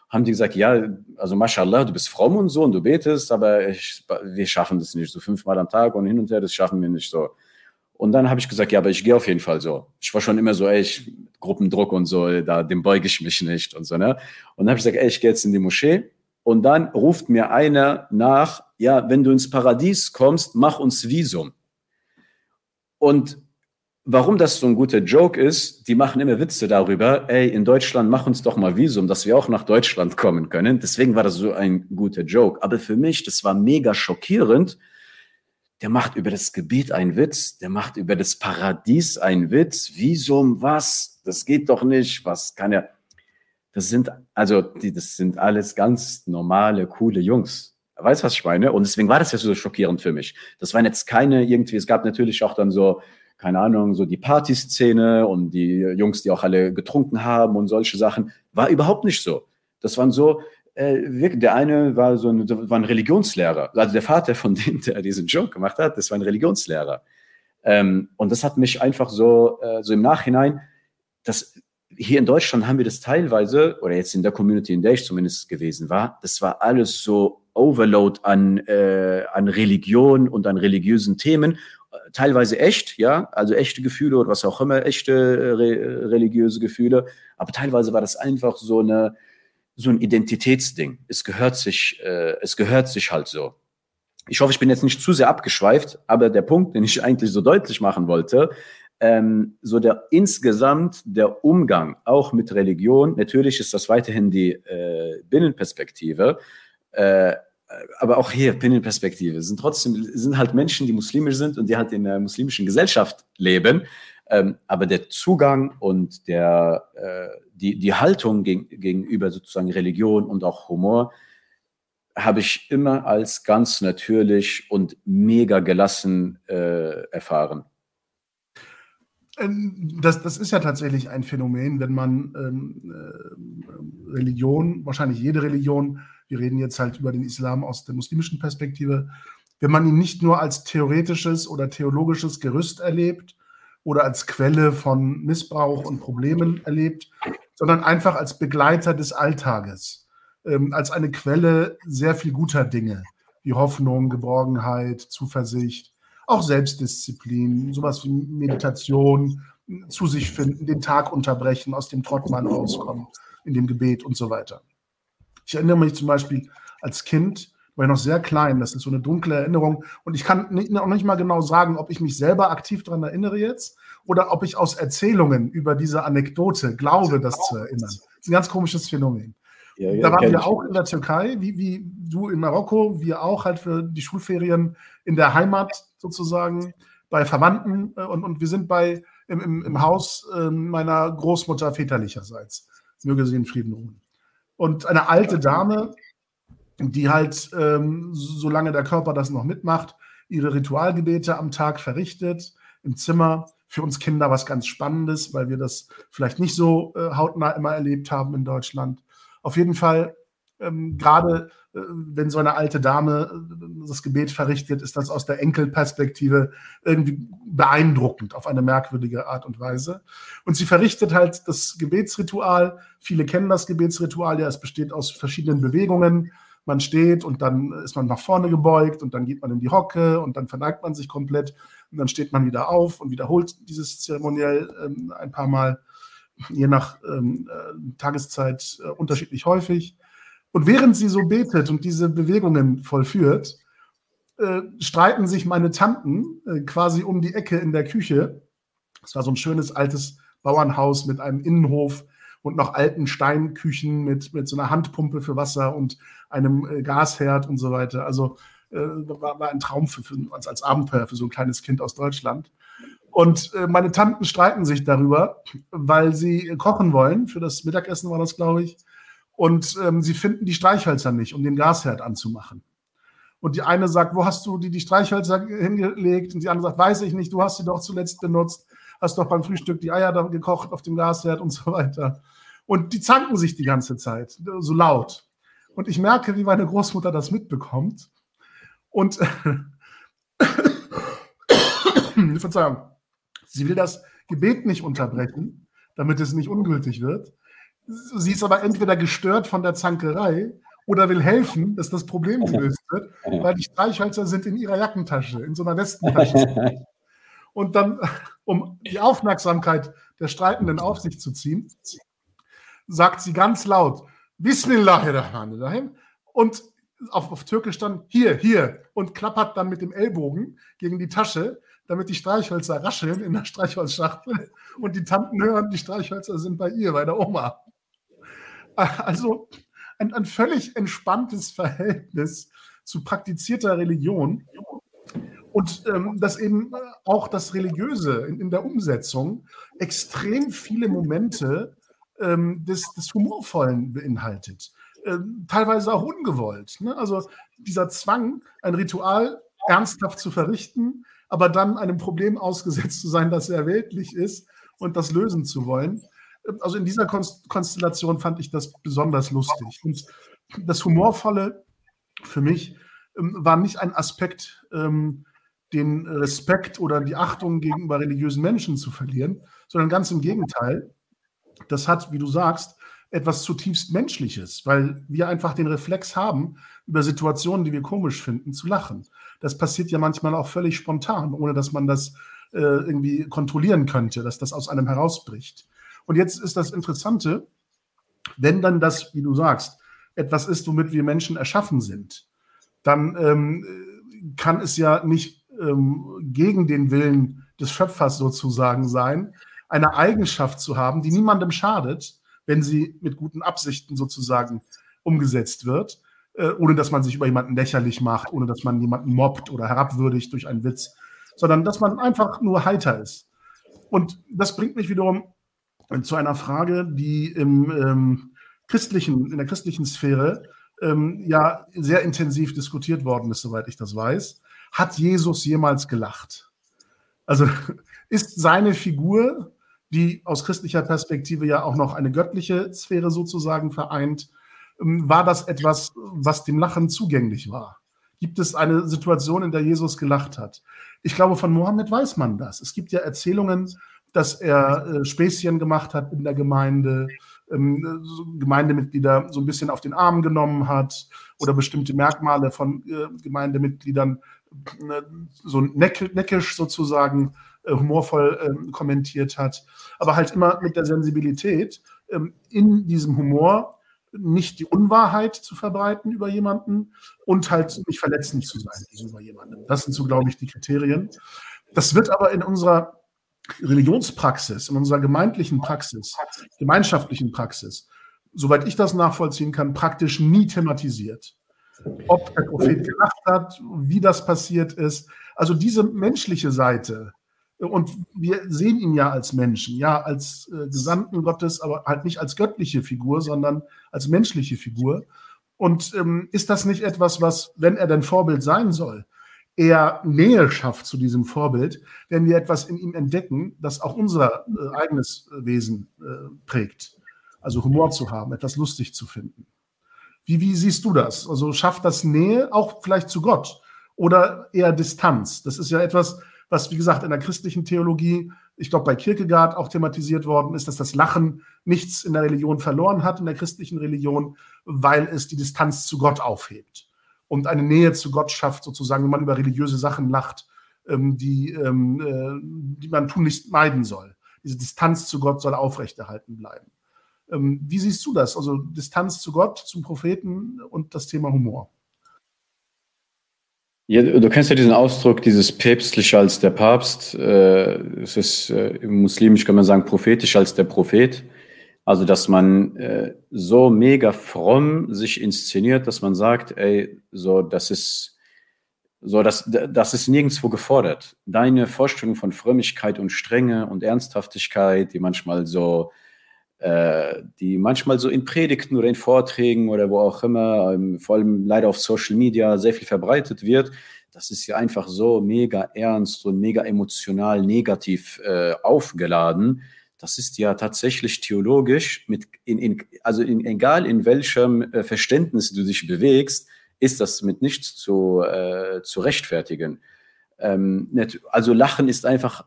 Haben die gesagt, ja, also mashallah, du bist fromm und so und du betest, aber ich, wir schaffen das nicht. So fünfmal am Tag und hin und her, das schaffen wir nicht so. Und dann habe ich gesagt, ja, aber ich gehe auf jeden Fall so. Ich war schon immer so, ey, ich, Gruppendruck und so, da, dem beuge ich mich nicht und so, ne? Und dann habe ich gesagt, ey, ich gehe jetzt in die Moschee. Und dann ruft mir einer nach, ja, wenn du ins Paradies kommst, mach uns Visum. Und warum das so ein guter Joke ist, die machen immer Witze darüber, ey, in Deutschland mach uns doch mal Visum, dass wir auch nach Deutschland kommen können. Deswegen war das so ein guter Joke. Aber für mich, das war mega schockierend. Der macht über das Gebiet einen Witz, der macht über das Paradies einen Witz. Visum, was? Das geht doch nicht. Was kann er? Das sind, also, die, das sind alles ganz normale, coole Jungs. Weißt du, was ich meine? Und deswegen war das ja so schockierend für mich. Das waren jetzt keine irgendwie, es gab natürlich auch dann so, keine Ahnung, so die Partyszene und die Jungs, die auch alle getrunken haben und solche Sachen, war überhaupt nicht so. Das waren so, äh, der eine war so ein, war ein Religionslehrer. Also der Vater von dem, der diesen Joke gemacht hat, das war ein Religionslehrer. Ähm, und das hat mich einfach so, äh, so im Nachhinein, das, hier in Deutschland haben wir das teilweise, oder jetzt in der Community, in der ich zumindest gewesen war, das war alles so Overload an, äh, an Religion und an religiösen Themen teilweise echt, ja, also echte Gefühle oder was auch immer, echte äh, re religiöse Gefühle, aber teilweise war das einfach so eine so ein Identitätsding. Es gehört sich, äh, es gehört sich halt so. Ich hoffe, ich bin jetzt nicht zu sehr abgeschweift, aber der Punkt, den ich eigentlich so deutlich machen wollte, ähm, so der insgesamt der Umgang auch mit Religion, natürlich ist das weiterhin die äh, Binnenperspektive, äh, aber auch hier Binnenperspektive sind trotzdem sind halt Menschen, die muslimisch sind und die halt in der muslimischen Gesellschaft leben. Ähm, aber der Zugang und der, äh, die, die Haltung geg gegenüber sozusagen Religion und auch Humor habe ich immer als ganz natürlich und mega gelassen äh, erfahren. Ähm, das, das ist ja tatsächlich ein Phänomen, wenn man ähm, äh, Religion, wahrscheinlich jede Religion, wir reden jetzt halt über den Islam aus der muslimischen Perspektive, wenn man ihn nicht nur als theoretisches oder theologisches Gerüst erlebt oder als Quelle von Missbrauch und Problemen erlebt, sondern einfach als Begleiter des Alltages, ähm, als eine Quelle sehr viel guter Dinge, wie Hoffnung, Geborgenheit, Zuversicht, auch Selbstdisziplin, sowas wie Meditation, zu sich finden, den Tag unterbrechen, aus dem Trott man rauskommen, in dem Gebet und so weiter. Ich erinnere mich zum Beispiel als Kind, war ich noch sehr klein, das ist so eine dunkle Erinnerung und ich kann nicht, auch nicht mal genau sagen, ob ich mich selber aktiv daran erinnere jetzt oder ob ich aus Erzählungen über diese Anekdote glaube, das zu erinnern. Das ist ein ganz komisches Phänomen. Ja, da waren wir auch in der Türkei, wie, wie du in Marokko, wir auch halt für die Schulferien in der Heimat sozusagen bei Verwandten äh, und, und wir sind bei im, im, im Haus äh, meiner Großmutter väterlicherseits. Möge sie in Frieden ruhen. Und eine alte Dame, die halt, ähm, solange der Körper das noch mitmacht, ihre Ritualgebete am Tag verrichtet, im Zimmer. Für uns Kinder was ganz Spannendes, weil wir das vielleicht nicht so äh, hautnah immer erlebt haben in Deutschland. Auf jeden Fall, ähm, gerade äh, wenn so eine alte Dame äh, das Gebet verrichtet, ist das aus der Enkelperspektive irgendwie beeindruckend auf eine merkwürdige Art und Weise. Und sie verrichtet halt das Gebetsritual. Viele kennen das Gebetsritual ja, es besteht aus verschiedenen Bewegungen man steht und dann ist man nach vorne gebeugt und dann geht man in die Hocke und dann verneigt man sich komplett und dann steht man wieder auf und wiederholt dieses Zeremoniell ähm, ein paar Mal, je nach ähm, äh, Tageszeit äh, unterschiedlich häufig. Und während sie so betet und diese Bewegungen vollführt, äh, streiten sich meine Tanten äh, quasi um die Ecke in der Küche. Es war so ein schönes altes Bauernhaus mit einem Innenhof und noch alten Steinküchen mit, mit so einer Handpumpe für Wasser und einem äh, Gasherd und so weiter. Also äh, war, war ein Traum für, für uns als Abenteuer für so ein kleines Kind aus Deutschland. Und äh, meine Tanten streiten sich darüber, weil sie kochen wollen. Für das Mittagessen war das, glaube ich. Und ähm, sie finden die Streichhölzer nicht, um den Gasherd anzumachen. Und die eine sagt, wo hast du die, die Streichhölzer hingelegt? Und die andere sagt, weiß ich nicht, du hast sie doch zuletzt benutzt hast doch beim Frühstück die Eier da gekocht auf dem Gasherd und so weiter. Und die zanken sich die ganze Zeit, so laut. Und ich merke, wie meine Großmutter das mitbekommt. Und Verzeihung, sie will das Gebet nicht unterbrechen, damit es nicht ungültig wird. Sie ist aber entweder gestört von der Zankerei oder will helfen, dass das Problem gelöst wird, weil die Streichhölzer sind in ihrer Jackentasche, in so einer Westentasche. Und dann, um die Aufmerksamkeit der Streitenden auf sich zu ziehen, sagt sie ganz laut, Bismillahirrahmanirrahim. Und auf, auf Türkisch dann hier, hier und klappert dann mit dem Ellbogen gegen die Tasche, damit die Streichhölzer rascheln in der Streichholzschachtel und die Tanten hören, die Streichhölzer sind bei ihr, bei der Oma. Also ein, ein völlig entspanntes Verhältnis zu praktizierter Religion und ähm, dass eben auch das Religiöse in, in der Umsetzung extrem viele Momente ähm, des, des Humorvollen beinhaltet. Ähm, teilweise auch ungewollt. Ne? Also dieser Zwang, ein Ritual ernsthaft zu verrichten, aber dann einem Problem ausgesetzt zu sein, das sehr weltlich ist und das lösen zu wollen. Ähm, also in dieser Konstellation fand ich das besonders lustig. Und das Humorvolle für mich ähm, war nicht ein Aspekt, ähm, den Respekt oder die Achtung gegenüber religiösen Menschen zu verlieren, sondern ganz im Gegenteil. Das hat, wie du sagst, etwas zutiefst Menschliches, weil wir einfach den Reflex haben, über Situationen, die wir komisch finden, zu lachen. Das passiert ja manchmal auch völlig spontan, ohne dass man das äh, irgendwie kontrollieren könnte, dass das aus einem herausbricht. Und jetzt ist das Interessante, wenn dann das, wie du sagst, etwas ist, womit wir Menschen erschaffen sind, dann ähm, kann es ja nicht ähm, gegen den Willen des Schöpfers sozusagen sein, eine Eigenschaft zu haben, die niemandem schadet, wenn sie mit guten Absichten sozusagen umgesetzt wird, äh, ohne dass man sich über jemanden lächerlich macht, ohne dass man jemanden mobbt oder herabwürdigt durch einen Witz, sondern dass man einfach nur heiter ist. Und das bringt mich wiederum zu einer Frage, die im ähm, christlichen, in der christlichen Sphäre ähm, ja sehr intensiv diskutiert worden ist, soweit ich das weiß. Hat Jesus jemals gelacht? Also ist seine Figur, die aus christlicher Perspektive ja auch noch eine göttliche Sphäre sozusagen vereint, ähm, war das etwas, was dem Lachen zugänglich war? Gibt es eine Situation, in der Jesus gelacht hat? Ich glaube, von Mohammed weiß man das. Es gibt ja Erzählungen, dass er äh, Späßchen gemacht hat in der Gemeinde, ähm, Gemeindemitglieder so ein bisschen auf den Arm genommen hat oder bestimmte Merkmale von äh, Gemeindemitgliedern äh, so neck neckisch sozusagen äh, humorvoll ähm, kommentiert hat, aber halt immer mit der Sensibilität ähm, in diesem Humor nicht die Unwahrheit zu verbreiten über jemanden und halt nicht verletzend zu sein gegenüber jemandem. Das sind so, glaube ich, die Kriterien. Das wird aber in unserer Religionspraxis, in unserer gemeindlichen Praxis, gemeinschaftlichen Praxis soweit ich das nachvollziehen kann, praktisch nie thematisiert. Ob der Prophet gelacht hat, wie das passiert ist. Also diese menschliche Seite, und wir sehen ihn ja als Menschen, ja, als äh, Gesandten Gottes, aber halt nicht als göttliche Figur, sondern als menschliche Figur. Und ähm, ist das nicht etwas, was, wenn er denn Vorbild sein soll, eher Nähe schafft zu diesem Vorbild, wenn wir etwas in ihm entdecken, das auch unser äh, eigenes äh, Wesen äh, prägt? Also Humor zu haben, etwas lustig zu finden. Wie, wie siehst du das? Also schafft das Nähe auch vielleicht zu Gott oder eher Distanz? Das ist ja etwas, was, wie gesagt, in der christlichen Theologie, ich glaube, bei Kierkegaard auch thematisiert worden ist, dass das Lachen nichts in der Religion verloren hat, in der christlichen Religion, weil es die Distanz zu Gott aufhebt und eine Nähe zu Gott schafft, sozusagen, wenn man über religiöse Sachen lacht, ähm, die, ähm, äh, die man tunlichst meiden soll. Diese Distanz zu Gott soll aufrechterhalten bleiben. Ähm, wie siehst du das? Also Distanz zu Gott, zum Propheten und das Thema Humor. Ja, du kennst ja diesen Ausdruck, dieses päpstlicher als der Papst. Äh, es ist äh, im Muslimisch kann man sagen prophetisch als der Prophet. Also, dass man äh, so mega fromm sich inszeniert, dass man sagt, ey, so, das ist, so, das, das ist nirgendwo gefordert. Deine Vorstellung von Frömmigkeit und Strenge und Ernsthaftigkeit, die manchmal so äh, die manchmal so in Predigten oder in Vorträgen oder wo auch immer, ähm, vor allem leider auf Social Media sehr viel verbreitet wird. Das ist ja einfach so mega ernst und mega emotional negativ äh, aufgeladen. Das ist ja tatsächlich theologisch mit, in, in, also in, egal in welchem äh, Verständnis du dich bewegst, ist das mit nichts zu, äh, zu rechtfertigen. Ähm, also Lachen ist einfach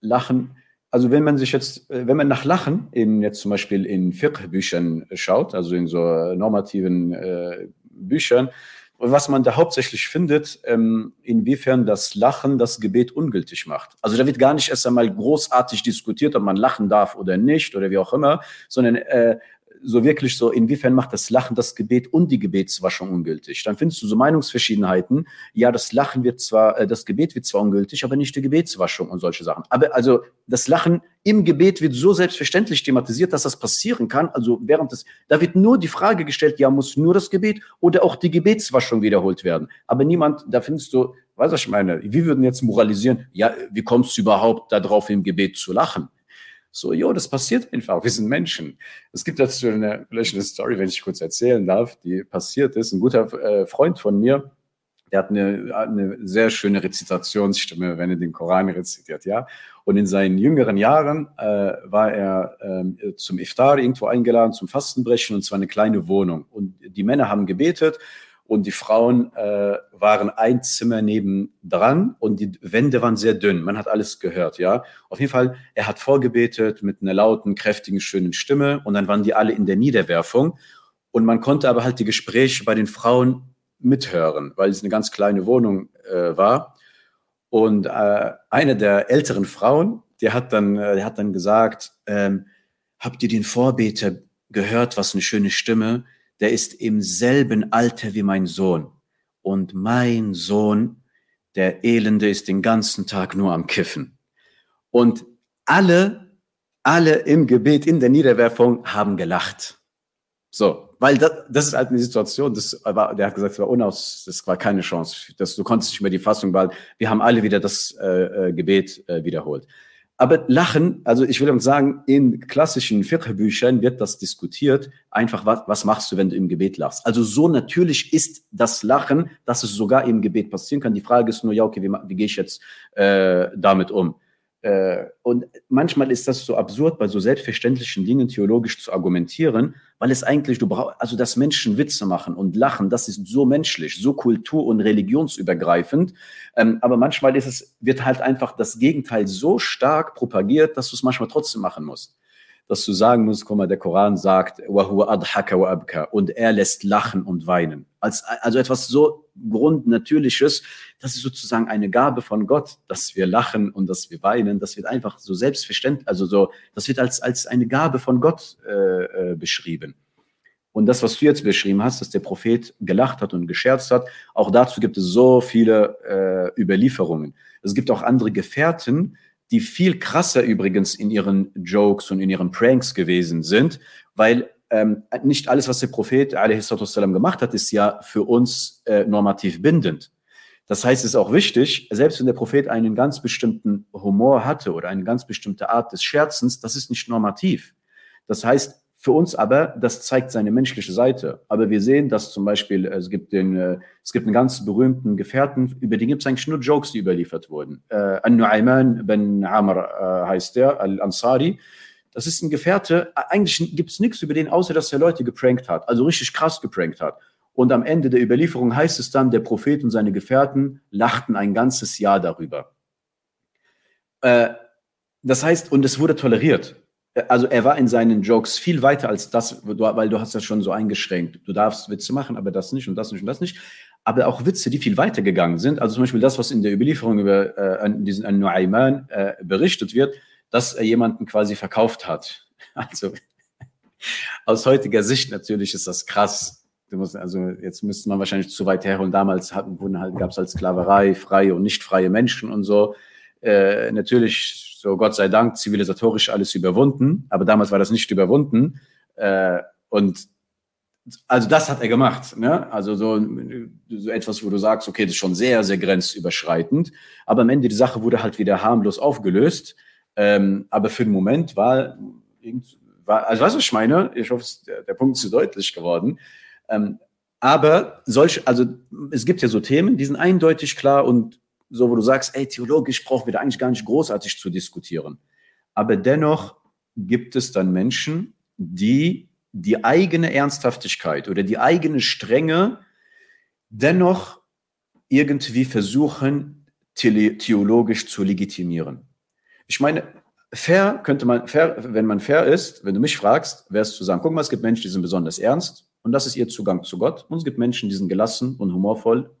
Lachen also wenn man sich jetzt, äh, wenn man nach Lachen in jetzt zum Beispiel in Fiqh-Büchern schaut, also in so normativen äh, Büchern, was man da hauptsächlich findet, ähm, inwiefern das Lachen das Gebet ungültig macht. Also da wird gar nicht erst einmal großartig diskutiert, ob man lachen darf oder nicht oder wie auch immer, sondern äh, so wirklich so, inwiefern macht das Lachen das Gebet und die Gebetswaschung ungültig? Dann findest du so Meinungsverschiedenheiten. Ja, das Lachen wird zwar, äh, das Gebet wird zwar ungültig, aber nicht die Gebetswaschung und solche Sachen. Aber also das Lachen im Gebet wird so selbstverständlich thematisiert, dass das passieren kann. Also während des, da wird nur die Frage gestellt, ja, muss nur das Gebet oder auch die Gebetswaschung wiederholt werden. Aber niemand, da findest du, weißt du, was ich meine? Wir würden jetzt moralisieren, ja, wie kommst du überhaupt darauf, im Gebet zu lachen? So, jo, das passiert einfach. Wir sind Menschen. Es gibt dazu eine, vielleicht eine Story, wenn ich kurz erzählen darf, die passiert ist. Ein guter äh, Freund von mir, der hat eine, eine sehr schöne Rezitationsstimme, wenn er den Koran rezitiert, ja. Und in seinen jüngeren Jahren äh, war er äh, zum Iftar irgendwo eingeladen, zum Fastenbrechen, und zwar eine kleine Wohnung. Und die Männer haben gebetet und die Frauen äh, waren ein Zimmer neben dran und die Wände waren sehr dünn. Man hat alles gehört, ja. Auf jeden Fall, er hat vorgebetet mit einer lauten, kräftigen, schönen Stimme und dann waren die alle in der Niederwerfung und man konnte aber halt die Gespräche bei den Frauen mithören, weil es eine ganz kleine Wohnung äh, war. Und äh, eine der älteren Frauen, die hat dann, äh, die hat dann gesagt, ähm, habt ihr den Vorbeter gehört, was eine schöne Stimme? Der ist im selben Alter wie mein Sohn. Und mein Sohn, der Elende, ist den ganzen Tag nur am Kiffen. Und alle, alle im Gebet, in der Niederwerfung haben gelacht. So, weil das, das ist halt eine Situation, das war, der hat gesagt, es war unaus, das war keine Chance. Das, du konntest nicht mehr die Fassung behalten. Wir haben alle wieder das äh, äh Gebet äh, wiederholt. Aber Lachen, also ich will sagen, in klassischen Fiqh-Büchern wird das diskutiert. Einfach, was, was machst du, wenn du im Gebet lachst? Also so natürlich ist das Lachen, dass es sogar im Gebet passieren kann. Die Frage ist nur, ja, okay, wie, wie gehe ich jetzt äh, damit um? Äh, und manchmal ist das so absurd, bei so selbstverständlichen Dingen theologisch zu argumentieren, weil es eigentlich, du brauchst, also dass Menschen Witze machen und lachen, das ist so menschlich, so kultur- und religionsübergreifend. Ähm, aber manchmal ist es, wird halt einfach das Gegenteil so stark propagiert, dass du es manchmal trotzdem machen musst dass du sagen musst, guck mal, der Koran sagt, und er lässt lachen und weinen. Als, also etwas so Grundnatürliches, das ist sozusagen eine Gabe von Gott, dass wir lachen und dass wir weinen. Das wird einfach so selbstverständlich, also so, das wird als, als eine Gabe von Gott äh, äh, beschrieben. Und das, was du jetzt beschrieben hast, dass der Prophet gelacht hat und gescherzt hat, auch dazu gibt es so viele äh, Überlieferungen. Es gibt auch andere Gefährten, die viel krasser übrigens in ihren Jokes und in ihren Pranks gewesen sind, weil ähm, nicht alles, was der Prophet والسلام, gemacht hat, ist ja für uns äh, normativ bindend. Das heißt, es ist auch wichtig, selbst wenn der Prophet einen ganz bestimmten Humor hatte oder eine ganz bestimmte Art des Scherzens, das ist nicht normativ. Das heißt, für uns aber, das zeigt seine menschliche Seite. Aber wir sehen, dass zum Beispiel, es gibt den, äh, es gibt einen ganz berühmten Gefährten, über den gibt es eigentlich nur Jokes, die überliefert wurden. Äh, An-Nu'ayman ben Amr äh, heißt der, Al-Ansari. Das ist ein Gefährte, eigentlich gibt es nichts über den, außer dass er Leute geprankt hat, also richtig krass geprankt hat. Und am Ende der Überlieferung heißt es dann, der Prophet und seine Gefährten lachten ein ganzes Jahr darüber. Äh, das heißt, und es wurde toleriert also er war in seinen Jokes viel weiter als das, weil du hast das schon so eingeschränkt. Du darfst Witze machen, aber das nicht und das nicht und das nicht. Aber auch Witze, die viel weiter gegangen sind. Also zum Beispiel das, was in der Überlieferung über äh, diesen an Nuayman äh, berichtet wird, dass er jemanden quasi verkauft hat. Also aus heutiger Sicht natürlich ist das krass. Du musst, also jetzt müsste man wahrscheinlich zu weit herholen. Damals halt, gab es halt Sklaverei, freie und nicht freie Menschen und so. Äh, natürlich so Gott sei Dank zivilisatorisch alles überwunden, aber damals war das nicht überwunden. Äh, und also das hat er gemacht. Ne? Also so, so etwas, wo du sagst, okay, das ist schon sehr, sehr grenzüberschreitend. Aber am Ende die Sache wurde halt wieder harmlos aufgelöst. Ähm, aber für den Moment war, war also was ich meine? Ich hoffe, der, der Punkt ist so deutlich geworden. Ähm, aber solch, also es gibt ja so Themen, die sind eindeutig klar und so, wo du sagst, ey, theologisch brauchen wir da eigentlich gar nicht großartig zu diskutieren. Aber dennoch gibt es dann Menschen, die die eigene Ernsthaftigkeit oder die eigene Strenge dennoch irgendwie versuchen, theologisch zu legitimieren. Ich meine, fair könnte man, fair, wenn man fair ist, wenn du mich fragst, wäre es zu sagen, guck mal, es gibt Menschen, die sind besonders ernst und das ist ihr Zugang zu Gott. Und es gibt Menschen, die sind gelassen und humorvoll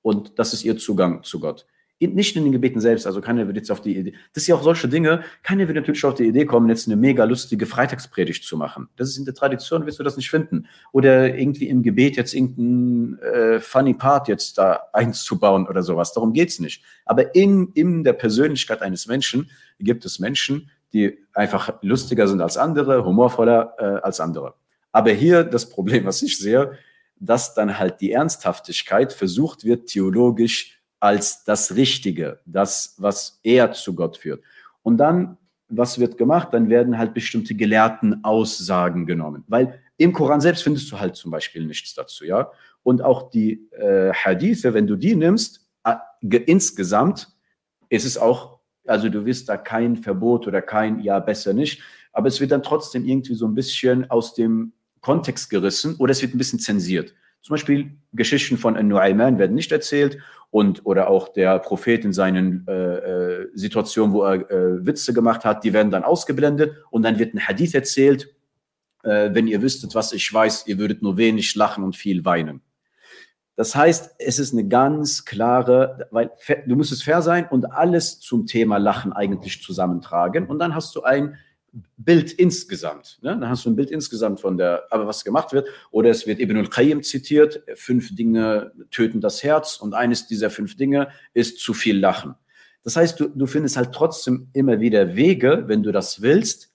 und das ist ihr Zugang zu Gott nicht in den Gebeten selbst, also keiner wird jetzt auf die Idee, das ist ja auch solche Dinge, keiner wird natürlich auf die Idee kommen, jetzt eine mega lustige Freitagspredigt zu machen. Das ist in der Tradition, wirst du das nicht finden. Oder irgendwie im Gebet jetzt irgendeinen äh, funny Part jetzt da einzubauen oder sowas. Darum geht's nicht. Aber in, in der Persönlichkeit eines Menschen gibt es Menschen, die einfach lustiger sind als andere, humorvoller äh, als andere. Aber hier das Problem, was ich sehe, dass dann halt die Ernsthaftigkeit versucht wird, theologisch als das Richtige, das, was eher zu Gott führt. Und dann, was wird gemacht? Dann werden halt bestimmte gelehrten Aussagen genommen, weil im Koran selbst findest du halt zum Beispiel nichts dazu, ja. Und auch die äh, Hadithe, wenn du die nimmst, insgesamt ist es auch, also du wirst da kein Verbot oder kein Ja, besser nicht, aber es wird dann trotzdem irgendwie so ein bisschen aus dem Kontext gerissen oder es wird ein bisschen zensiert. Zum Beispiel Geschichten von Nuayman werden nicht erzählt und oder auch der Prophet in seinen äh, äh, Situationen, wo er äh, Witze gemacht hat, die werden dann ausgeblendet und dann wird ein Hadith erzählt. Äh, wenn ihr wüsstet, was ich weiß, ihr würdet nur wenig lachen und viel weinen. Das heißt, es ist eine ganz klare, weil du müsstest fair sein und alles zum Thema Lachen eigentlich zusammentragen und dann hast du ein Bild insgesamt. Ne? Dann hast du ein Bild insgesamt von der, aber was gemacht wird. Oder es wird Ibn al-Qayyim zitiert, fünf Dinge töten das Herz und eines dieser fünf Dinge ist zu viel Lachen. Das heißt, du, du findest halt trotzdem immer wieder Wege, wenn du das willst,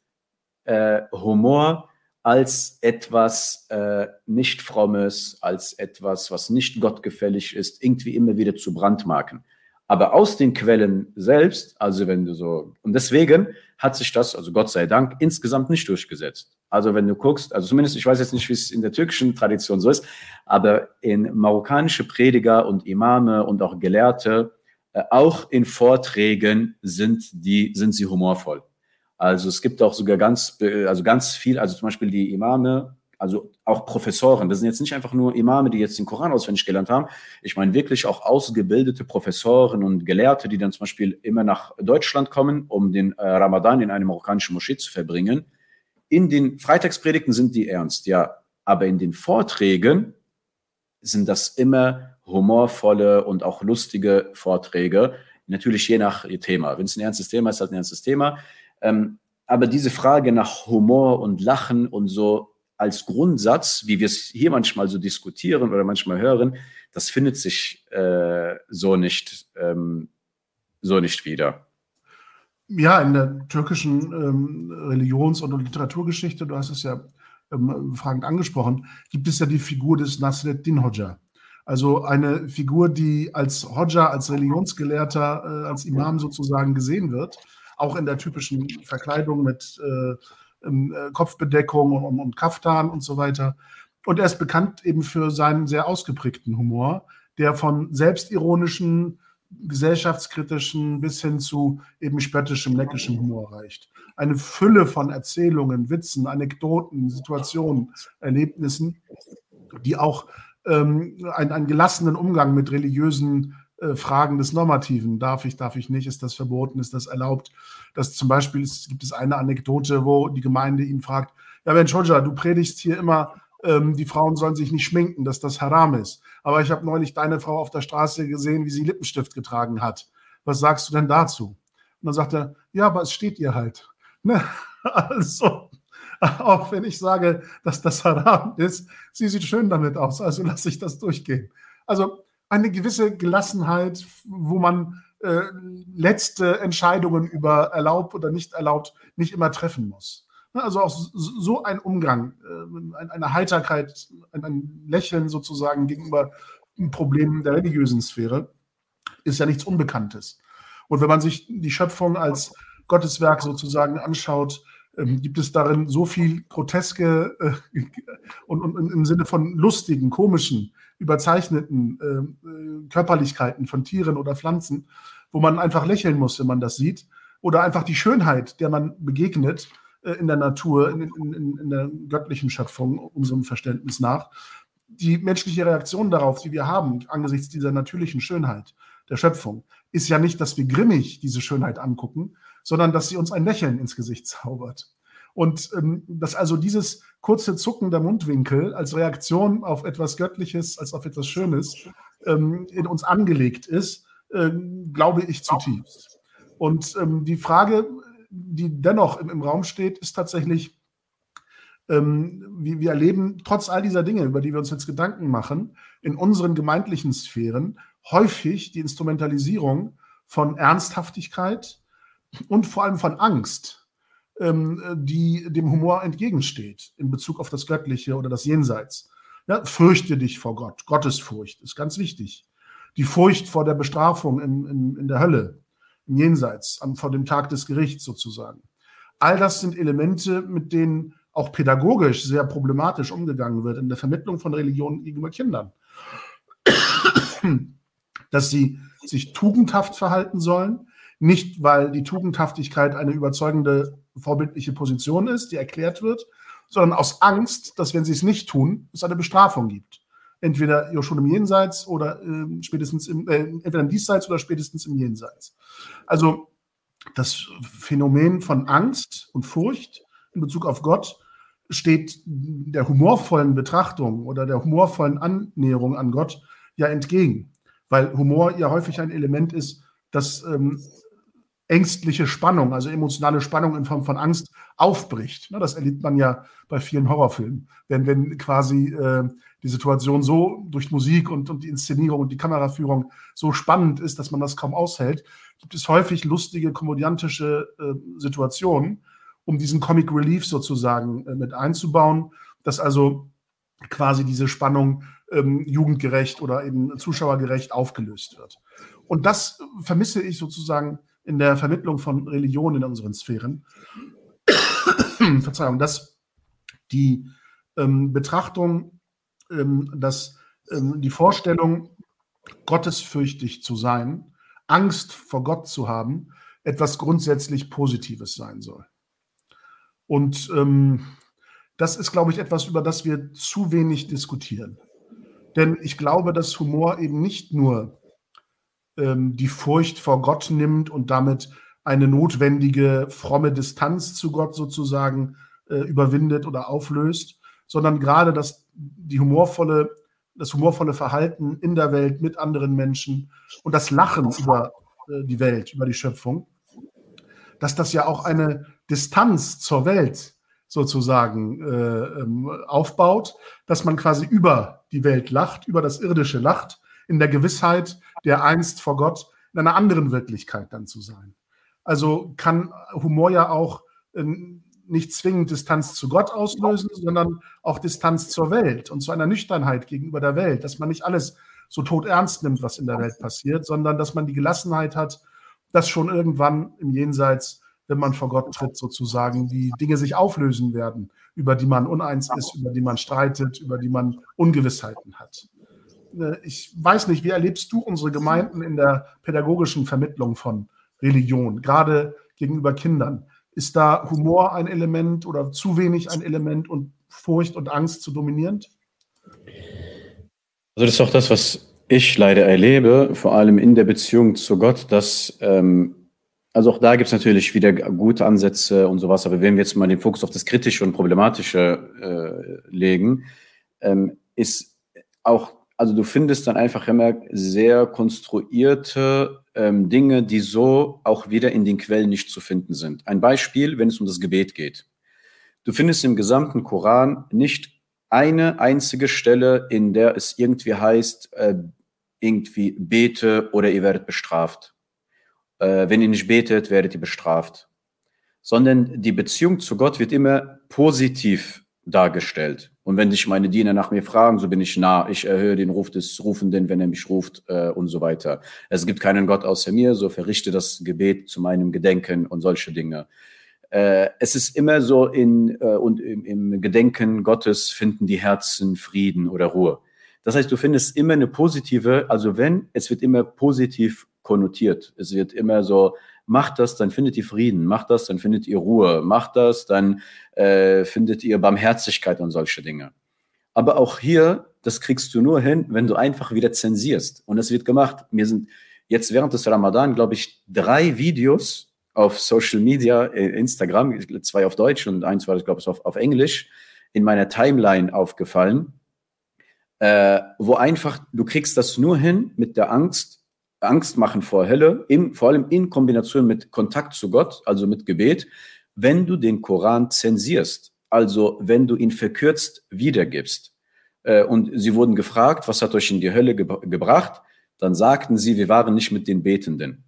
äh, Humor als etwas äh, nicht frommes, als etwas, was nicht gottgefällig ist, irgendwie immer wieder zu brandmarken. Aber aus den Quellen selbst, also wenn du so, und deswegen hat sich das, also Gott sei Dank, insgesamt nicht durchgesetzt. Also wenn du guckst, also zumindest, ich weiß jetzt nicht, wie es in der türkischen Tradition so ist, aber in marokkanische Prediger und Imame und auch Gelehrte, äh, auch in Vorträgen sind die, sind sie humorvoll. Also es gibt auch sogar ganz, also ganz viel, also zum Beispiel die Imame also auch Professoren, das sind jetzt nicht einfach nur Imame, die jetzt den Koran auswendig gelernt haben. Ich meine wirklich auch ausgebildete Professoren und Gelehrte, die dann zum Beispiel immer nach Deutschland kommen, um den äh, Ramadan in einer marokkanischen Moschee zu verbringen. In den Freitagspredigten sind die ernst, ja, aber in den Vorträgen sind das immer humorvolle und auch lustige Vorträge. Natürlich je nach Thema. Wenn es ein ernstes Thema ist, halt ein ernstes Thema. Ähm, aber diese Frage nach Humor und Lachen und so als Grundsatz, wie wir es hier manchmal so diskutieren oder manchmal hören, das findet sich äh, so nicht ähm, so nicht wieder. Ja, in der türkischen ähm, Religions- und Literaturgeschichte, du hast es ja ähm, fragend angesprochen, gibt es ja die Figur des Nasreddin Hodja. Also eine Figur, die als Hodja, als Religionsgelehrter, äh, als Imam sozusagen gesehen wird, auch in der typischen Verkleidung mit äh, äh, Kopfbedeckung und, und Kaftan und so weiter. Und er ist bekannt eben für seinen sehr ausgeprägten Humor, der von selbstironischen, gesellschaftskritischen bis hin zu eben spöttischem, neckischem Humor reicht. Eine Fülle von Erzählungen, Witzen, Anekdoten, Situationen, Erlebnissen, die auch ähm, einen, einen gelassenen Umgang mit religiösen äh, Fragen des Normativen. Darf ich, darf ich nicht? Ist das verboten? Ist das erlaubt? Das zum Beispiel ist, gibt es eine Anekdote, wo die Gemeinde ihn fragt, ja Mensch, Hodja, du predigst hier immer, ähm, die Frauen sollen sich nicht schminken, dass das Haram ist. Aber ich habe neulich deine Frau auf der Straße gesehen, wie sie Lippenstift getragen hat. Was sagst du denn dazu? Und dann sagt er, ja, aber es steht ihr halt. Ne? Also, auch wenn ich sage, dass das Haram ist, sie sieht schön damit aus, also lasse ich das durchgehen. Also eine gewisse Gelassenheit, wo man äh, letzte Entscheidungen über erlaubt oder nicht erlaubt nicht immer treffen muss. Ne, also auch so ein Umgang, äh, eine Heiterkeit, ein Lächeln sozusagen gegenüber Problemen der religiösen Sphäre ist ja nichts Unbekanntes. Und wenn man sich die Schöpfung als Gotteswerk sozusagen anschaut, ähm, gibt es darin so viel groteske äh, und, und, im Sinne von lustigen, komischen, überzeichneten äh, Körperlichkeiten von Tieren oder Pflanzen, wo man einfach lächeln muss, wenn man das sieht. Oder einfach die Schönheit, der man begegnet äh, in der Natur, in, in, in, der göttlichen Schöpfung, unserem Verständnis nach. Die menschliche Reaktion darauf, die wir haben, angesichts dieser natürlichen Schönheit der Schöpfung, ist ja nicht, dass wir grimmig diese Schönheit angucken, sondern dass sie uns ein Lächeln ins Gesicht zaubert. Und ähm, dass also dieses kurze Zucken der Mundwinkel als Reaktion auf etwas Göttliches, als auf etwas Schönes ähm, in uns angelegt ist, äh, glaube ich zutiefst. Und ähm, die Frage, die dennoch im, im Raum steht, ist tatsächlich, ähm, wir, wir erleben trotz all dieser Dinge, über die wir uns jetzt Gedanken machen, in unseren gemeindlichen Sphären häufig die Instrumentalisierung von Ernsthaftigkeit, und vor allem von Angst, ähm, die dem Humor entgegensteht in Bezug auf das Göttliche oder das Jenseits. Ja, fürchte dich vor Gott. Gottesfurcht ist ganz wichtig. Die Furcht vor der Bestrafung in, in, in der Hölle, im Jenseits, an, vor dem Tag des Gerichts sozusagen. All das sind Elemente, mit denen auch pädagogisch sehr problematisch umgegangen wird in der Vermittlung von Religion gegenüber Kindern. Dass sie sich tugendhaft verhalten sollen, nicht, weil die Tugendhaftigkeit eine überzeugende vorbildliche Position ist, die erklärt wird, sondern aus Angst, dass wenn sie es nicht tun, es eine Bestrafung gibt. Entweder schon im Jenseits oder äh, spätestens im, äh, entweder im Diesseits oder spätestens im Jenseits. Also das Phänomen von Angst und Furcht in Bezug auf Gott steht der humorvollen Betrachtung oder der humorvollen Annäherung an Gott ja entgegen, weil Humor ja häufig ein Element ist, das ähm, ängstliche Spannung, also emotionale Spannung in Form von Angst aufbricht. Das erlebt man ja bei vielen Horrorfilmen. Wenn, wenn quasi äh, die Situation so durch Musik und, und die Inszenierung und die Kameraführung so spannend ist, dass man das kaum aushält, gibt es häufig lustige, komödiantische äh, Situationen, um diesen Comic Relief sozusagen äh, mit einzubauen, dass also quasi diese Spannung ähm, jugendgerecht oder eben zuschauergerecht aufgelöst wird. Und das vermisse ich sozusagen in der Vermittlung von Religion in unseren Sphären. Verzeihung, dass die ähm, Betrachtung, ähm, dass ähm, die Vorstellung, gottesfürchtig zu sein, Angst vor Gott zu haben, etwas grundsätzlich Positives sein soll. Und ähm, das ist, glaube ich, etwas, über das wir zu wenig diskutieren. Denn ich glaube, dass Humor eben nicht nur ähm, die Furcht vor Gott nimmt und damit eine notwendige fromme Distanz zu Gott sozusagen äh, überwindet oder auflöst, sondern gerade das, die humorvolle, das humorvolle Verhalten in der Welt mit anderen Menschen und das Lachen über äh, die Welt, über die Schöpfung, dass das ja auch eine Distanz zur Welt sozusagen äh, ähm, aufbaut, dass man quasi über die Welt lacht, über das Irdische lacht, in der Gewissheit, der einst vor Gott in einer anderen Wirklichkeit dann zu sein. Also kann Humor ja auch ähm, nicht zwingend Distanz zu Gott auslösen, sondern auch Distanz zur Welt und zu einer Nüchternheit gegenüber der Welt, dass man nicht alles so tot ernst nimmt, was in der Welt passiert, sondern dass man die Gelassenheit hat, dass schon irgendwann im Jenseits, wenn man vor Gott tritt, sozusagen die Dinge sich auflösen werden, über die man uneins ist, über die man streitet, über die man Ungewissheiten hat. Äh, ich weiß nicht, wie erlebst du unsere Gemeinden in der pädagogischen Vermittlung von Religion, gerade gegenüber Kindern? Ist da Humor ein Element oder zu wenig ein Element und Furcht und Angst zu dominierend? Also das ist auch das, was ich leider erlebe, vor allem in der Beziehung zu Gott, dass, ähm, also auch da gibt es natürlich wieder gute Ansätze und sowas, aber wenn wir jetzt mal den Fokus auf das Kritische und Problematische äh, legen, ähm, ist auch, also du findest dann einfach immer sehr konstruierte ähm, Dinge, die so auch wieder in den Quellen nicht zu finden sind. Ein Beispiel, wenn es um das Gebet geht. Du findest im gesamten Koran nicht eine einzige Stelle, in der es irgendwie heißt, äh, irgendwie bete oder ihr werdet bestraft. Äh, wenn ihr nicht betet, werdet ihr bestraft. Sondern die Beziehung zu Gott wird immer positiv dargestellt. Und wenn dich meine Diener nach mir fragen, so bin ich nah. Ich erhöhe den Ruf des Rufenden, wenn er mich ruft äh, und so weiter. Es gibt keinen Gott außer mir, so verrichte das Gebet zu meinem Gedenken und solche Dinge. Äh, es ist immer so in, äh, und im, im Gedenken Gottes finden die Herzen Frieden oder Ruhe. Das heißt, du findest immer eine positive, also wenn, es wird immer positiv konnotiert. Es wird immer so, macht das, dann findet ihr Frieden, macht das, dann findet ihr Ruhe, macht das, dann äh, findet ihr Barmherzigkeit und solche Dinge. Aber auch hier, das kriegst du nur hin, wenn du einfach wieder zensierst. Und es wird gemacht. Mir sind jetzt während des Ramadan, glaube ich, drei Videos auf Social Media, äh, Instagram, zwei auf Deutsch und eins war, glaube ich, auf, auf Englisch, in meiner Timeline aufgefallen äh, wo einfach, du kriegst das nur hin mit der Angst, Angst machen vor Hölle, im, vor allem in Kombination mit Kontakt zu Gott, also mit Gebet, wenn du den Koran zensierst, also wenn du ihn verkürzt wiedergibst. Äh, und sie wurden gefragt, was hat euch in die Hölle ge gebracht? Dann sagten sie, wir waren nicht mit den Betenden.